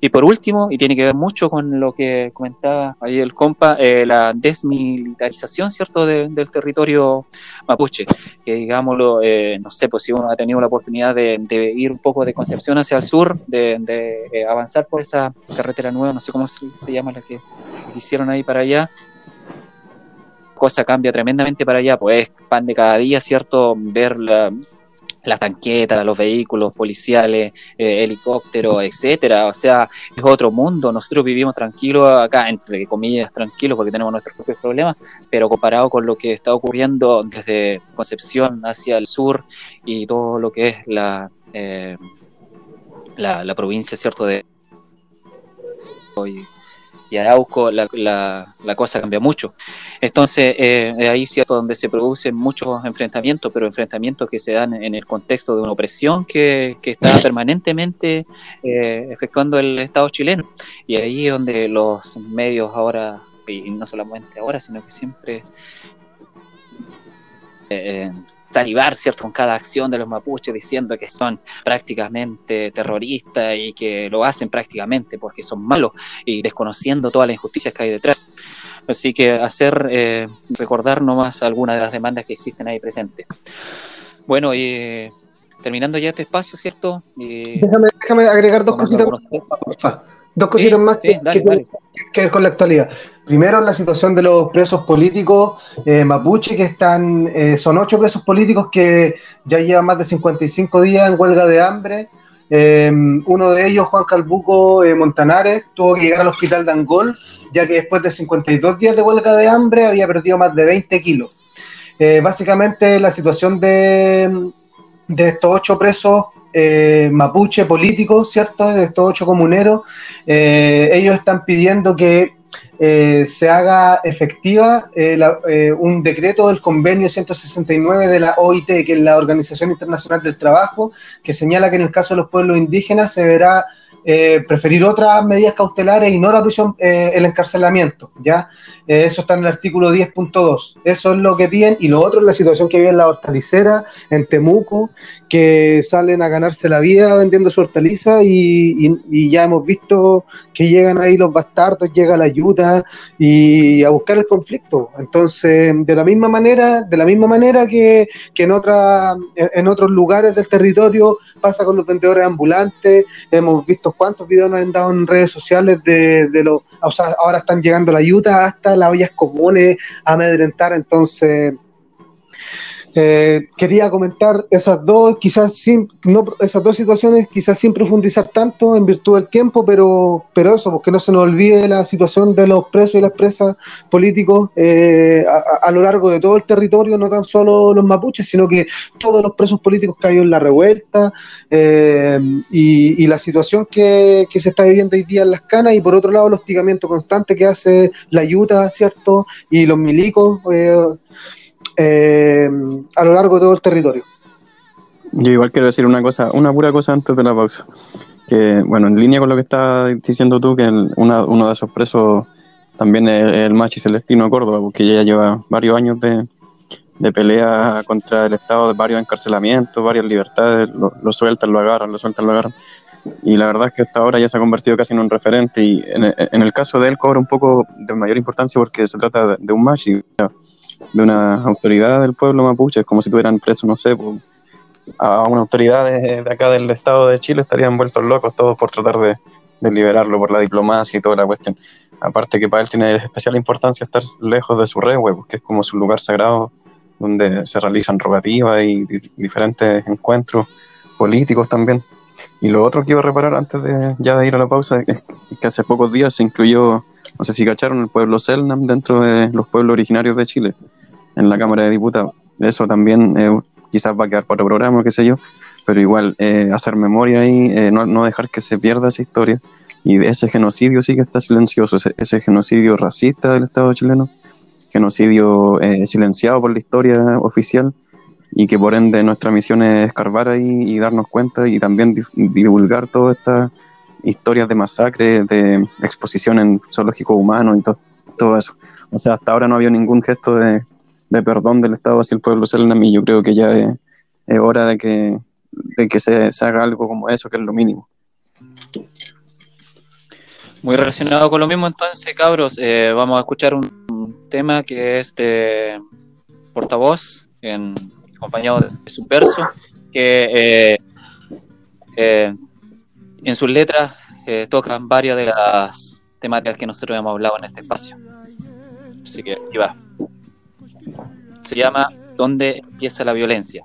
y por último, y tiene que ver mucho con lo que comentaba ahí el compa, eh, la desmilitarización, ¿cierto?, de- del territorio mapuche, que digámoslo, eh, no sé, pues si uno ha tenido la oportunidad de, ir un poco de Concepción hacia el sur, de, de, eh, avanzar por esa carretera nueva, no sé cómo se, llama la que hicieron ahí para allá, cosa cambia tremendamente para allá, pues es pan de cada día, ¿cierto?, ver la, las tanquetas, los vehículos policiales, eh, helicópteros, etcétera. O sea, es otro mundo. Nosotros vivimos tranquilos acá, entre comillas, tranquilos, porque tenemos nuestros propios problemas, pero comparado con lo que está ocurriendo desde Concepción hacia el sur y todo lo que es la, eh, la, la provincia, ¿cierto? De y, y Arauco, la, la, cosa cambia mucho. Entonces, eh, es ahí cierto donde se producen muchos enfrentamientos, pero enfrentamientos que se dan en el contexto de una opresión que, que está permanentemente eh, efectuando el Estado chileno. Y ahí es donde los medios ahora, y no solamente ahora, sino que siempre eh, salivar, ¿cierto?, con cada acción de los mapuches diciendo que son prácticamente terroristas y que lo hacen prácticamente porque son malos y desconociendo todas las injusticias que hay detrás. Así que hacer, eh, recordar nomás algunas de las demandas que existen ahí presentes. Bueno, y eh, terminando ya este espacio, ¿cierto? Déjame, déjame agregar dos cositas, temas. porfa. Dos cositas Sí, más sí, que, dale, que dale. tienen que ver con la actualidad. Primero, la situación de los presos políticos eh, mapuche, que están, eh, son ocho presos políticos que ya llevan más de 55 días en huelga de hambre. Eh, uno de ellos, Juan Calbuco Montanares, tuvo que llegar al hospital de Angol, ya que después de 52 días de huelga de hambre había perdido más de 20 kilos. Básicamente, la situación de, de estos ocho presos eh, mapuche políticos, ¿cierto? De estos ocho comuneros, eh, ellos están pidiendo que eh, se haga efectiva eh, eh, un decreto del convenio 169 de la OIT, que es la Organización Internacional del Trabajo, que señala que en el caso de los pueblos indígenas se deberá preferir otras medidas cautelares y no la prisión, el encarcelamiento, ¿ya? Eso está en el artículo 10.2. Eso es lo que piden. Y lo otro es la situación que vive en la hortalicera, en Temuco, que salen a ganarse la vida vendiendo su hortaliza y, ya hemos visto que llegan ahí los bastardos, llega la ayuda y a buscar el conflicto. Entonces, de la misma manera, de la misma manera que, en, otra, en otros lugares del territorio pasa con los vendedores ambulantes, hemos visto cuántos videos nos han dado en redes sociales de, de los, o sea, ahora están llegando la ayuda hasta las ollas comunes, amedrentar, entonces eh, quería comentar esas dos, quizás sin, no, esas dos situaciones, quizás sin profundizar tanto en virtud del tiempo, pero, pero eso, porque no se nos olvide la situación de los presos y las presas políticos eh, a, lo largo de todo el territorio, no tan solo los mapuches, sino que todos los presos políticos hay en la revuelta eh, y, la situación que, que, se está viviendo hoy día en las canas, y por otro lado el hostigamiento constante que hace la ayuda, ¿cierto? Y los milicos. Eh, a lo largo de todo el territorio. Yo igual quiero decir una cosa, una pura cosa antes de la pausa. Que, bueno, en línea con lo que estabas diciendo tú, que uno de esos presos también es el Machi Celestino Córdoba, porque ya lleva varios años de, pelea contra el Estado, de varios encarcelamientos, varias libertades, lo, sueltan, lo agarran, lo sueltan, lo agarran. Y la verdad es que hasta ahora ya se ha convertido casi en un referente. Y en, el caso de él cobra un poco de mayor importancia porque se trata de, un Machi de una autoridad del pueblo mapuche, es como si tuvieran preso, no sé, a una autoridad de, acá del Estado de Chile, estarían vueltos locos todos por tratar de, liberarlo por la diplomacia y toda la cuestión. Aparte que para él tiene especial importancia estar lejos de su red, porque es como su lugar sagrado donde se realizan rogativas y diferentes encuentros políticos también. Y lo otro que iba a reparar antes de ya de ir a la pausa es que hace pocos días se incluyó no sé si cacharon el pueblo Selnam dentro de los pueblos originarios de Chile, en la Cámara de Diputados. Eso también eh, quizás va a quedar para otro programa, qué sé yo, pero igual eh, hacer memoria ahí, eh, no, dejar que se pierda esa historia. Y ese genocidio sí que está silencioso, ese, genocidio racista del Estado chileno, genocidio silenciado por la historia oficial y que por ende nuestra misión es escarbar ahí y darnos cuenta y también divulgar toda esta historias de masacre, de exposición en zoológico humano y todo, todo eso. O sea, hasta ahora no había ningún gesto de, perdón del Estado hacia el pueblo Selnam yo creo que ya es, hora de que, de que se, haga algo como eso, que es lo mínimo. Muy relacionado con lo mismo, entonces, cabros, eh, vamos a escuchar un, tema que es de portavoz, en, acompañado de su verso, que eh, eh, en sus letras tocan varias de las temáticas que nosotros hemos hablado en este espacio. Así que aquí va. Se llama ¿Dónde empieza la violencia?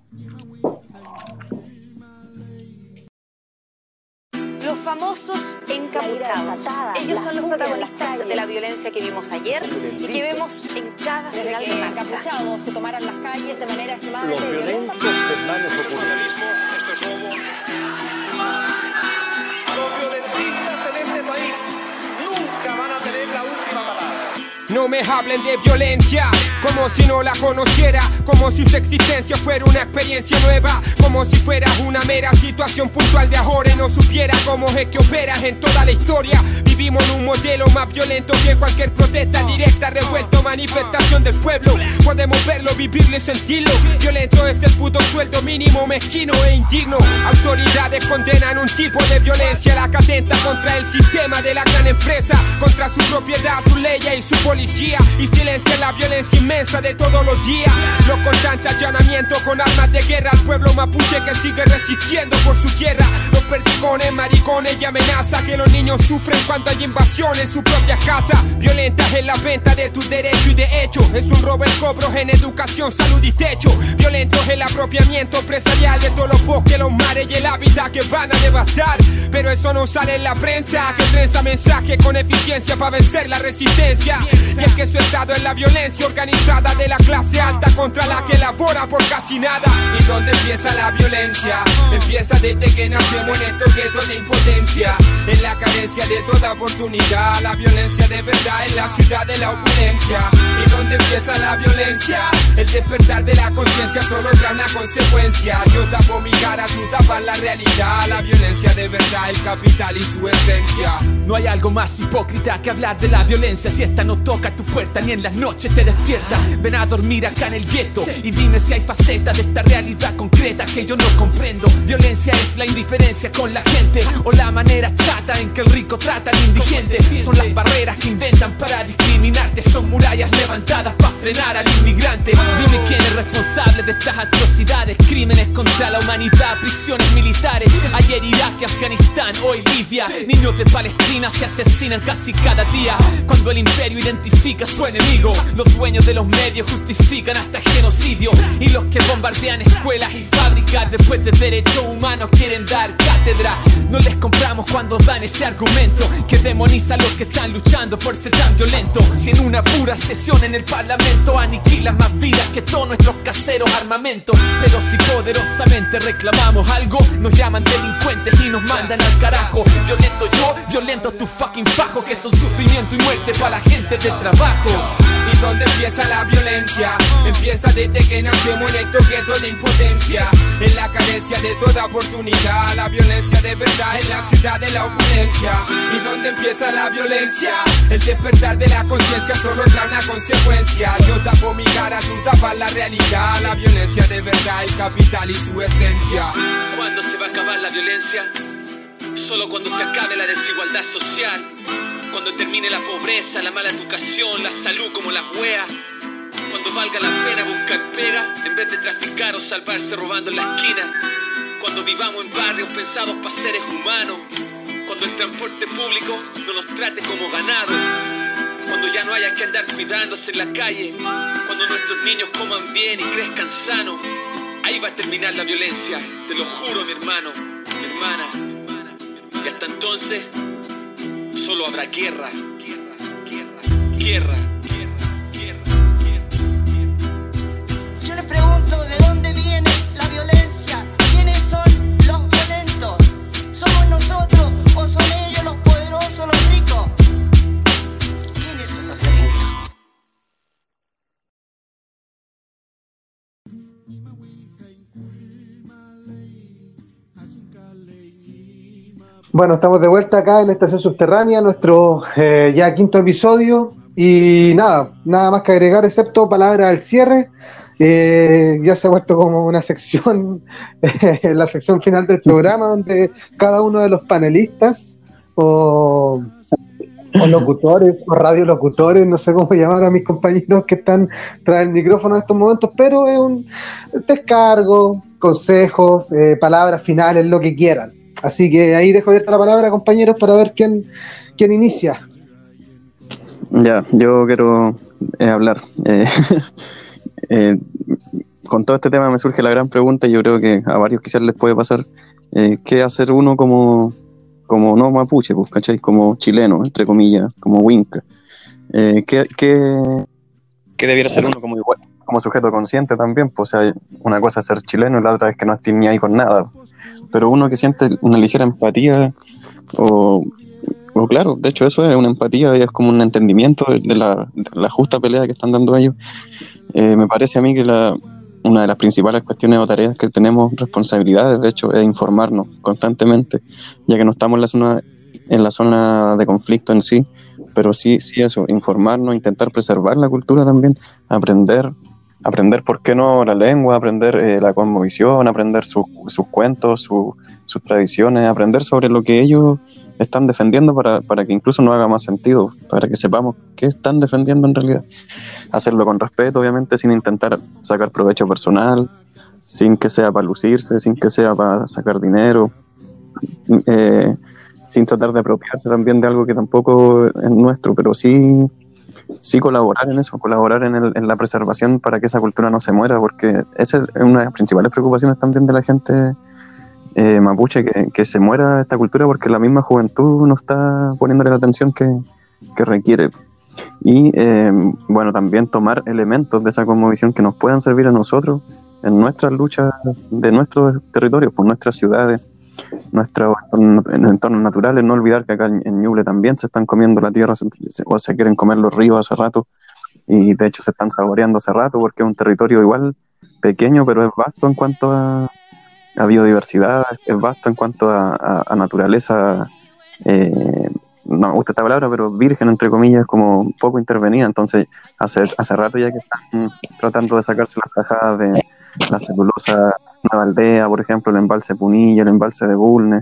Los famosos encapuchados. Ellos son los protagonistas de la violencia que vimos ayer y que vemos en cada Desde que encapuchados se tomaran las calles de manera extremadamente violenta. Esto es robo. No me hablen de violencia, como si no la conociera, como si su existencia fuera una experiencia nueva, como si fuera una mera situación puntual de ahora y no supiera cómo es que operas en toda la historia. Vivimos en un modelo más violento que cualquier protesta directa, revuelto, manifestación del pueblo. Podemos verlo, vivirlo y sentirlo. Violento es el puto sueldo mínimo, mezquino e indigno. Autoridades condenan un tipo de violencia, la que contra el sistema de la gran empresa, contra su propiedad, su ley y su política y silencia la violencia inmensa de todos los días. Los constantes allanamientos con armas de guerra al pueblo mapuche que sigue resistiendo por su tierra. Los perdigones, maricones y amenaza que los niños sufren cuando hay invasión en su propia casa. Violentas en la venta de tus derechos y de hecho es un robo el cobro en educación, salud y techo. Violentos el apropiamiento empresarial de todos los bosques, los mares y el hábitat que van a devastar. Pero eso no sale en la prensa que trenza mensaje con eficiencia para vencer la resistencia. Y es que su estado es la violencia organizada de la clase alta contra la que labora por casi nada. ¿Y dónde empieza la violencia? Empieza desde que nacemos en estos guetos de impotencia. En la carencia de toda oportunidad. La violencia de verdad en la ciudad de la opulencia. ¿Y dónde empieza la violencia? El despertar de la conciencia solo trae una consecuencia. Yo tapo mi cara, tú tapas la realidad. La violencia de verdad, el capital y su esencia. No hay algo más hipócrita que hablar de la violencia si esta no toca tu puerta ni en las noches te despierta. Ven a dormir acá en el gueto y dime si hay facetas de esta realidad concreta que yo no comprendo. Violencia es la indiferencia con la gente o la manera chata en que el rico trata al indigente. Son las barreras que inventan para discriminarte, son murallas levantadas para frenar al inmigrante. Dime quién es responsable de estas atrocidades, crímenes contra la humanidad, prisiones militares. Ayer Irak y Afganistán, hoy Libia. Niños de Palestina se asesinan casi cada día. Cuando el imperio identifica a su enemigo, los dueños de los medios justifican hasta genocidio. Y los que bombardean escuelas y fábricas después de derechos humanos quieren dar cátedra. No les compramos cuando dan ese argumento que demoniza a los que están luchando por ser tan violentos. Si en una pura sesión en el parlamento aniquilan más vidas que todos nuestros caseros armamentos. Pero si poderosamente reclamamos algo, nos llaman delincuentes y nos mandan al carajo. Violento yo, violento tu fucking fajo, que son sufrimiento y muerte para la gente trabajo. ¿Y dónde empieza la violencia? Empieza desde que nacemos en estos guetos de impotencia. En la carencia de toda oportunidad. La violencia de verdad en la ciudad de la opulencia. ¿Y dónde empieza la violencia? El despertar de la conciencia solo trae una consecuencia. Yo tapo mi cara, tú tapas la realidad. La violencia de verdad, el capital y su esencia. ¿Cuándo se va a acabar la violencia? Solo cuando se acabe la desigualdad social. Cuando termine la pobreza, la mala educación, la salud como las weas. Cuando valga la pena buscar pega en vez de traficar o salvarse robando en la esquina. Cuando vivamos en barrios pensados para seres humanos. Cuando el transporte público no nos trate como ganado. Cuando ya no haya que andar cuidándose en la calle. Cuando nuestros niños coman bien y crezcan sanos. Ahí va a terminar la violencia, te lo juro mi hermano, mi hermana. Y hasta entonces solo habrá guerra, guerra, guerra, guerra, Bueno, estamos de vuelta acá en la estación subterránea, nuestro eh, ya quinto episodio. Y nada, nada más que agregar, excepto palabras al cierre. Eh, ya se ha vuelto como una sección, eh, la sección final del programa, donde cada uno de los panelistas o, o locutores o radiolocutores, no sé cómo llamar a mis compañeros que están tras el micrófono en estos momentos, pero es un descargo, consejos, eh, palabras finales, lo que quieran. Así que ahí dejo abierta la palabra, compañeros, para ver quién, quién inicia. Ya, yo quiero eh, hablar. Eh, eh, con todo este tema me surge la gran pregunta, y yo creo que a varios quizás les puede pasar, ¿qué hacer uno como, como no mapuche, pues, ¿cachai? Como chileno, entre comillas, como winca? ¿qué, qué, qué debiera ser uno como igual, como sujeto consciente también? Pues, o sea, una cosa es ser chileno y la otra es que no estés ni ahí con nada. Pero uno que siente una ligera empatía o claro, de hecho eso es una empatía y es como un entendimiento de, la, la justa pelea que están dando ellos. Eh, me parece a mí que la, una de las principales cuestiones o tareas que tenemos responsabilidades, de hecho, es informarnos constantemente, ya que no estamos en la zona, en la zona de conflicto en sí, pero sí, sí eso, informarnos, intentar preservar la cultura también, aprender, aprender por qué no la lengua, aprender eh, la cosmovisión, aprender sus, sus cuentos, su- sus tradiciones, aprender sobre lo que ellos están defendiendo para, para que incluso no haga más sentido, para que sepamos qué están defendiendo en realidad. Hacerlo con respeto, obviamente, sin intentar sacar provecho personal, sin que sea para lucirse, sin que sea para sacar dinero, eh, sin tratar de apropiarse también de algo que tampoco es nuestro, pero sí, sí colaborar en eso, colaborar en, el- en la preservación para que esa cultura no se muera, porque esa es una de las principales preocupaciones también de la gente eh, mapuche, que, se muera esta cultura porque la misma juventud no está poniéndole la atención que, que requiere. Y eh, bueno, también tomar elementos de esa cosmovisión que nos puedan servir a nosotros en nuestras luchas de nuestros territorios, por nuestras ciudades, nuestros entornos naturales, no olvidar que acá en Ñuble también se están comiendo la tierra o se quieren comer los ríos hace rato y de hecho se están saboreando hace rato porque es un territorio igual pequeño pero es vasto en cuanto a, biodiversidad, es vasto en cuanto a, naturaleza, eh, no me gusta esta palabra, pero virgen entre comillas, como poco intervenida, entonces hace, hace rato ya que están tratando de sacarse las tajadas de la celulosa Nueva Aldea, por ejemplo, el embalse Punilla, el embalse de Bulne,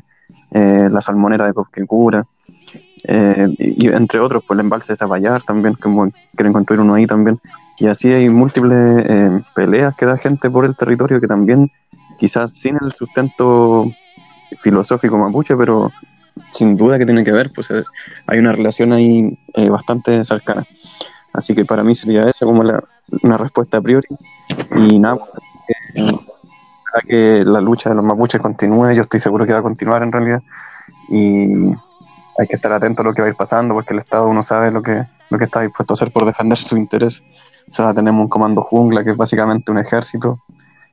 eh, la salmonera de Cosquecura, eh, y, entre otros, pues el embalse de Zapallar también, que quieren construir uno ahí también. Y así hay múltiples eh, peleas que da gente por el territorio que también, quizás sin el sustento filosófico mapuche, pero sin duda que tiene que ver, pues hay una relación ahí bastante cercana. Así que para mí sería esa como la, una respuesta a priori. Y nada, que la lucha de los mapuches continúe, yo estoy seguro que va a continuar en realidad, y hay que estar atento a lo que va a ir pasando, porque el Estado uno sabe lo que, lo que está dispuesto a hacer por defender su interés. O tenemos un comando jungla que es básicamente un ejército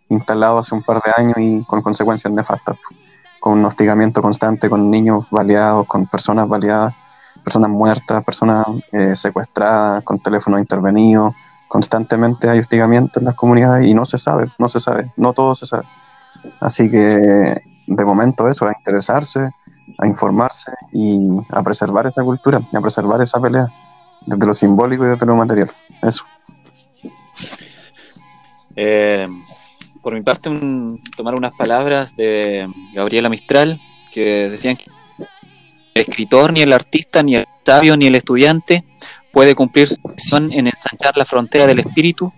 instalado hace un par de años y con consecuencias nefastas, con un hostigamiento constante con niños baleados, con personas baleadas, personas muertas, personas eh, secuestradas, con teléfonos intervenidos, constantemente hay hostigamiento en las comunidades y no se sabe, no se sabe, no todo se sabe. Así que de momento eso, a interesarse, a informarse y a preservar esa cultura, a preservar esa pelea, desde lo simbólico y desde lo material. Eso. Eh, por mi parte, tomar unas palabras de Gabriela Mistral, que decían que el escritor, ni el artista, ni el sabio, ni el estudiante puede cumplir su misión en ensanchar la frontera del espíritu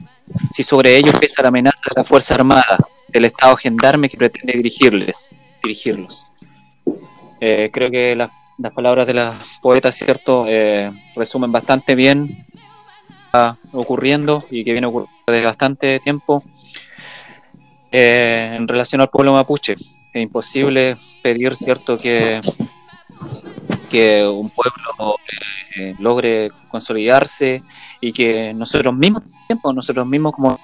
si sobre ellos pesa la amenaza de la Fuerza Armada, del Estado gendarme que pretende dirigirles, dirigirlos. Eh, creo que las palabras de la poeta, cierto, eh, resumen bastante bien está ocurriendo y que viene ocurriendo desde bastante tiempo eh, en relación al pueblo mapuche. Es imposible pedir, cierto, que que un pueblo eh, logre consolidarse y que nosotros mismos, nosotros mismos como,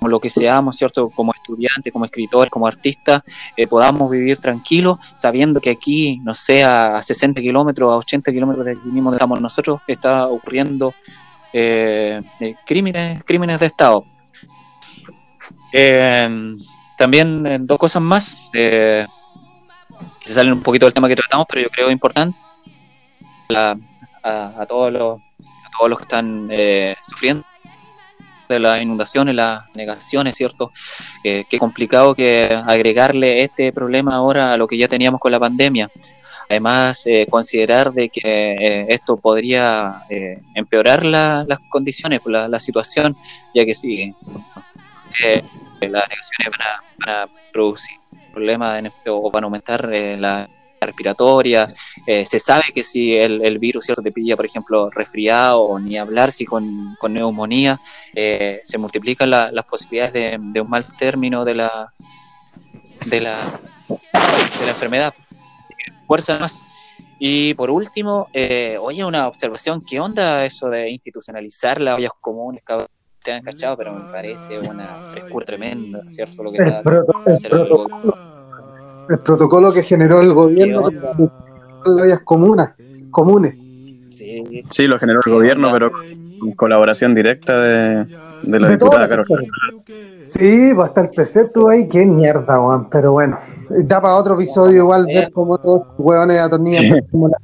lo que seamos, ¿cierto? Como estudiantes, como escritores, como artistas, eh, podamos vivir tranquilos, sabiendo que aquí, no sé, a 60 kilómetros, a 80 kilómetros de aquí mismo estamos nosotros, está ocurriendo eh, crímenes, crímenes de Estado. también dos cosas más se salen un poquito del tema que tratamos, pero yo creo importante a, todos, los, a todos los que están eh, sufriendo de las inundaciones, las negaciones, ¿cierto? qué complicado que agregarle este problema ahora a lo que ya teníamos con la pandemia. Además, eh, considerar de que eh, esto podría empeorar las condiciones, la, la, situación, ya que sí, las negaciones van a producir problemas o van a aumentar eh, la respiratoria. Eh, se sabe que si el, virus cierto te pilla, por ejemplo, resfriado o ni hablar si con, neumonía, eh, se multiplican las posibilidades de, un mal término de la, de la, de la enfermedad. Fuerza más. Y por último, oye, una observación, ¿qué onda eso de institucionalizar las ollas comunes? te han cachado, pero me parece una frescura tremenda, ¿cierto? Lo que el, protocolo, el, protocolo, que generó el gobierno las comunas, comunes. Sí. sí, lo generó el gobierno, pero con colaboración directa de, de la diputada Carol. Sí, va a estar el precepto ahí, qué mierda, Juan, pero bueno, da para otro episodio igual ver cómo todos los hueones atornillan como la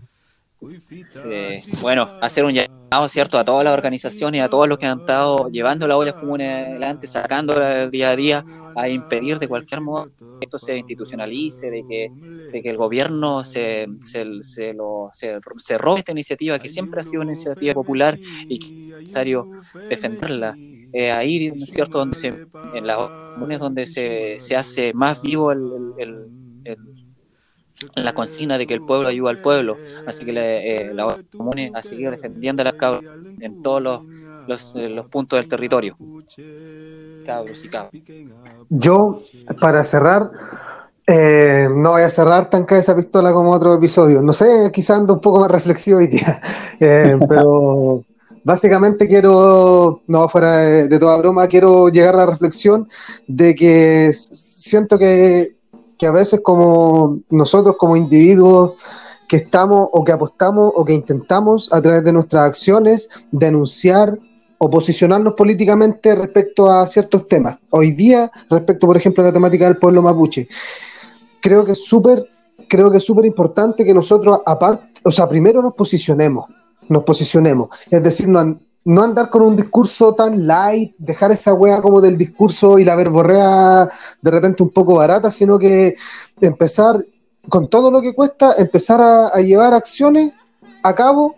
eh, bueno, hacer un llamado, ¿cierto?, a todas las organizaciones, a todos los que han estado llevando la olla común adelante, sacándola día a día, a impedir de cualquier modo que esto se institucionalice, de que, de que el gobierno se, se, se, lo, se, robe esta iniciativa, que siempre ha sido una iniciativa popular y que es necesario defenderla. Eh, ahí, ¿cierto?, donde se, en las comunes donde se, se hace más vivo el la consigna de que el pueblo ayuda al pueblo. Así que eh, la común a seguir defendiendo a las cabras en todos los, los, eh, los, puntos del territorio. Cabros y cabros. Yo, para cerrar, eh, no voy a cerrar tan esa pistola como otro episodio. No sé, quizá ando un poco más reflexivo hoy día. pero básicamente quiero, no fuera de toda broma, quiero llegar a la reflexión de que siento que que a veces como nosotros como individuos que estamos o que apostamos o que intentamos a través de nuestras acciones denunciar o posicionarnos políticamente respecto a ciertos temas. Hoy día, respecto, por ejemplo, a la temática del pueblo mapuche, creo que es súper, creo que es súper importante que nosotros, aparte, o sea, primero nos posicionemos, nos posicionemos. Es decir, no, no andar con un discurso tan light, dejar esa wea como del discurso y la verborrea de repente un poco barata, sino que empezar con todo lo que cuesta, empezar a, llevar acciones a cabo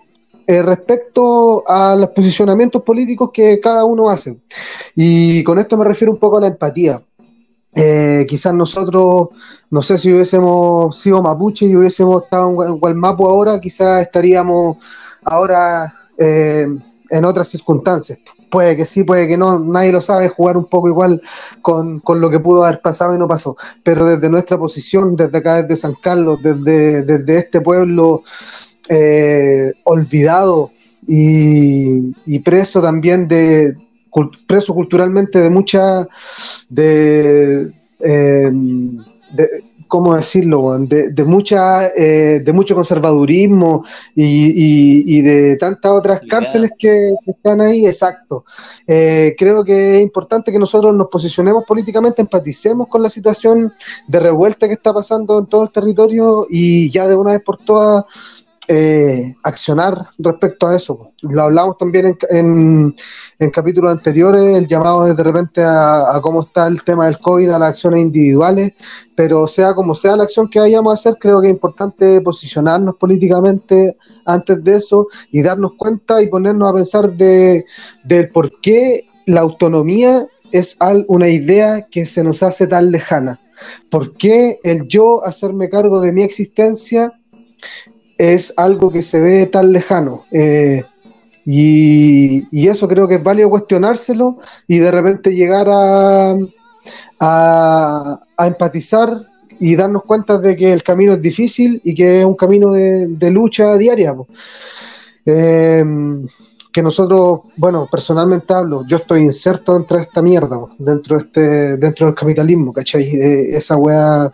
eh, respecto a los posicionamientos políticos que cada uno hace. Y con esto me refiero un poco a la empatía. Eh, quizás nosotros, no sé si hubiésemos sido mapuche y hubiésemos estado en Gualmapu ahora, quizás estaríamos ahora eh, en otras circunstancias. Puede que sí, puede que no, nadie lo sabe, jugar un poco igual con, con, lo que pudo haber pasado y no pasó. Pero desde nuestra posición, desde acá, desde San Carlos, desde, desde este pueblo eh, olvidado y, preso también de, preso culturalmente de mucha, de, eh, ¿cómo decirlo? De, de mucha, eh, de mucho conservadurismo y, y, y de tantas otras cárceles que, que, están ahí, exacto. Eh, creo que es importante que nosotros nos posicionemos políticamente, empaticemos con la situación de revuelta que está pasando en todo el territorio y ya de una vez por todas eh, accionar respecto a eso. Lo hablamos también en, en, capítulos anteriores, el llamado de repente a, a, cómo está el tema del COVID, a las acciones individuales, pero sea como sea la acción que vayamos a hacer, creo que es importante posicionarnos políticamente antes de eso y darnos cuenta y ponernos a pensar de, del por qué la autonomía es una idea que se nos hace tan lejana. ¿Por qué el yo hacerme cargo de mi existencia es algo que se ve tan lejano. Eh, y, y, eso creo que es válido cuestionárselo y de repente llegar a, a, empatizar y darnos cuenta de que el camino es difícil y que es un camino de, de lucha diaria. Que nosotros, bueno, personalmente hablo, yo estoy inserto dentro de esta mierda, dentro de este, dentro del capitalismo, ¿cachai? Eh, esa weá,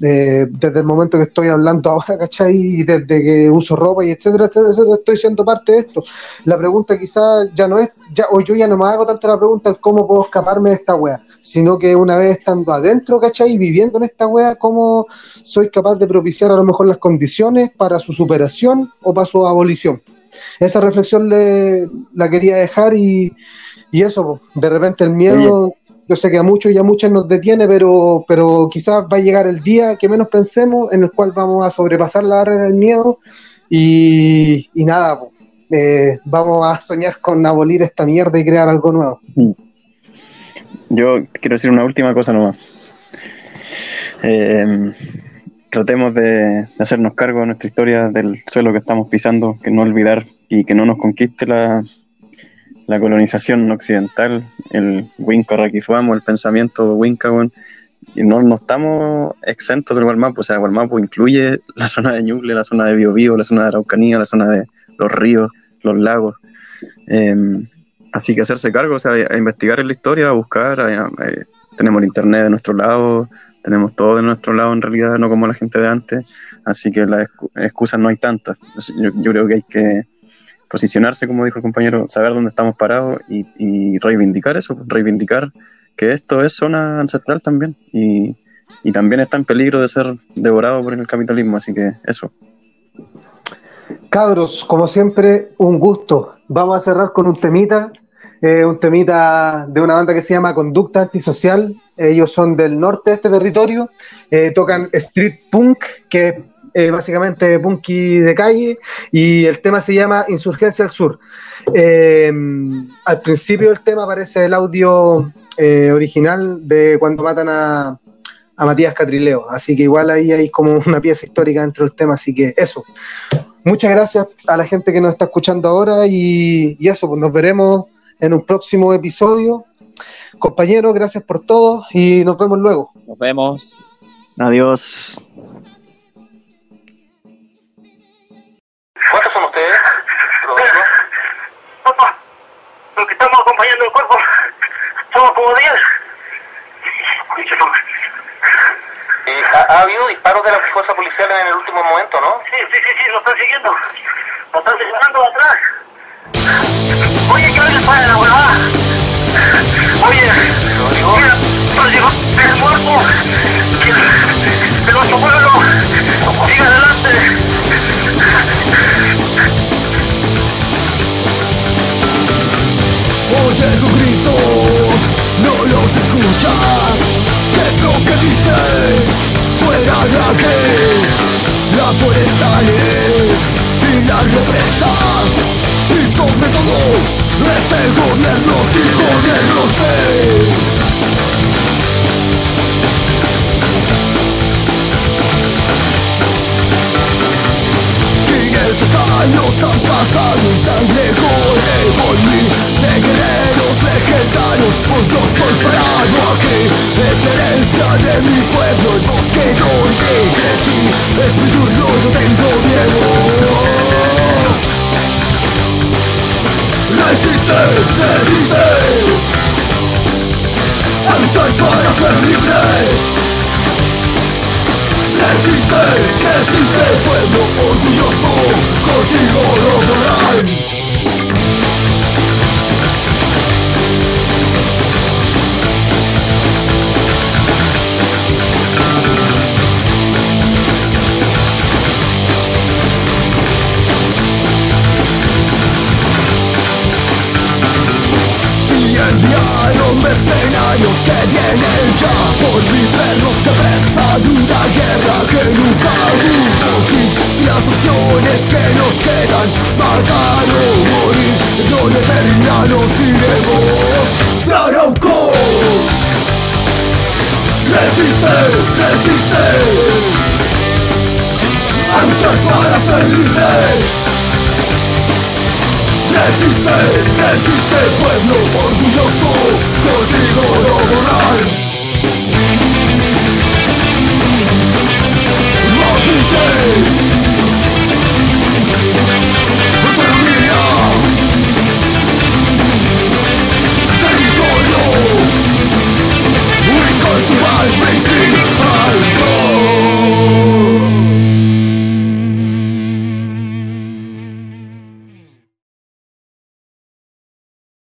eh, desde el momento que estoy hablando ahora, ¿cachai? Y desde que uso ropa y etcétera, etcétera, etcétera, estoy siendo parte de esto. La pregunta quizás ya no es, ya, o yo ya no me hago tanto la pregunta cómo puedo escaparme de esta weá, sino que una vez estando adentro, ¿cachai? Viviendo en esta weá, cómo soy capaz de propiciar a lo mejor las condiciones para su superación o para su abolición esa reflexión le, la quería dejar y, y eso, de repente el miedo, Oye. yo sé que a muchos y a muchas nos detiene, pero, pero quizás va a llegar el día que menos pensemos en el cual vamos a sobrepasar la barrera del miedo y, y nada, eh, vamos a soñar con abolir esta mierda y crear algo nuevo. Yo quiero decir una última cosa nomás. Eh, tratemos de, hacernos cargo de nuestra historia, del suelo que estamos pisando, que no olvidar y que no nos conquiste la, colonización occidental, el Winca Raquizuamo, el pensamiento Winca, y no, no estamos exentos del Gualmapu, o sea, Gualmapu incluye la zona de Ñuble, la zona de Biobío, la zona de Araucanía, la zona de los ríos, los lagos. Eh, así que hacerse cargo, o sea, a investigar en la historia, a buscar, a, tenemos el internet de nuestro lado, tenemos todo de nuestro lado en realidad, no como la gente de antes, así que las excusas no hay tantas. Yo, yo creo que hay que posicionarse, como dijo el compañero, saber dónde estamos parados y, reivindicar eso, reivindicar que esto es zona ancestral también y, y, también está en peligro de ser devorado por el capitalismo, así que eso. Cabros, como siempre, un gusto. Vamos a cerrar con un temita un temita de una banda que se llama Conducta Antisocial. Ellos son del norte de este territorio, eh, tocan street punk, que es eh, básicamente punky de calle, y el tema se llama Insurgencia al Sur. Eh, al principio del tema aparece el audio original de cuando matan a, a Matías Catrileo, así que igual ahí hay como una pieza histórica dentro del tema, así que eso. Muchas gracias a la gente que nos está escuchando ahora y, y eso, pues nos veremos en un próximo episodio. Compañeros, gracias por todo y nos vemos luego. Nos vemos. Adiós. ¿Cuántos son ustedes? Papá, los que estamos acompañando el cuerpo somos como 10. ¿Y ha habido disparos de la fuerza policial en el último momento, ¿no? Sí, sí, sí, sí, lo están siguiendo. Lo están disparando atrás. Oye, ¿qué le pasa a la huevada? Oye, mira, nos llegó el muerto. De nuestro pueblo. Sigue adelante. Oye sus gritos, no los escuchas ¿Qué es lo que dicen? Fuera aquí Las forestales y las represas todo este gobierno sin gobierno usted años han pasado y sangre corre por mí De guerreros legendarios, yo estoy parado aquí Es herencia de mi pueblo, el bosque donde crecí Es mi turno, no tengo miedo Resiste, resiste A luchar para ser libres Resiste, resiste pueblo orgulloso, contigo lograrán enviaron mercenarios que vienen ya por mi perros de presa de una guerra que nunca tuvo fin Si las opciones que nos quedan matar o morir. No eterna nos iremos. De Arauco. Resiste, resiste. A luchar para ser libres Resiste, resiste pueblo orgulloso, contigo no moral. Rock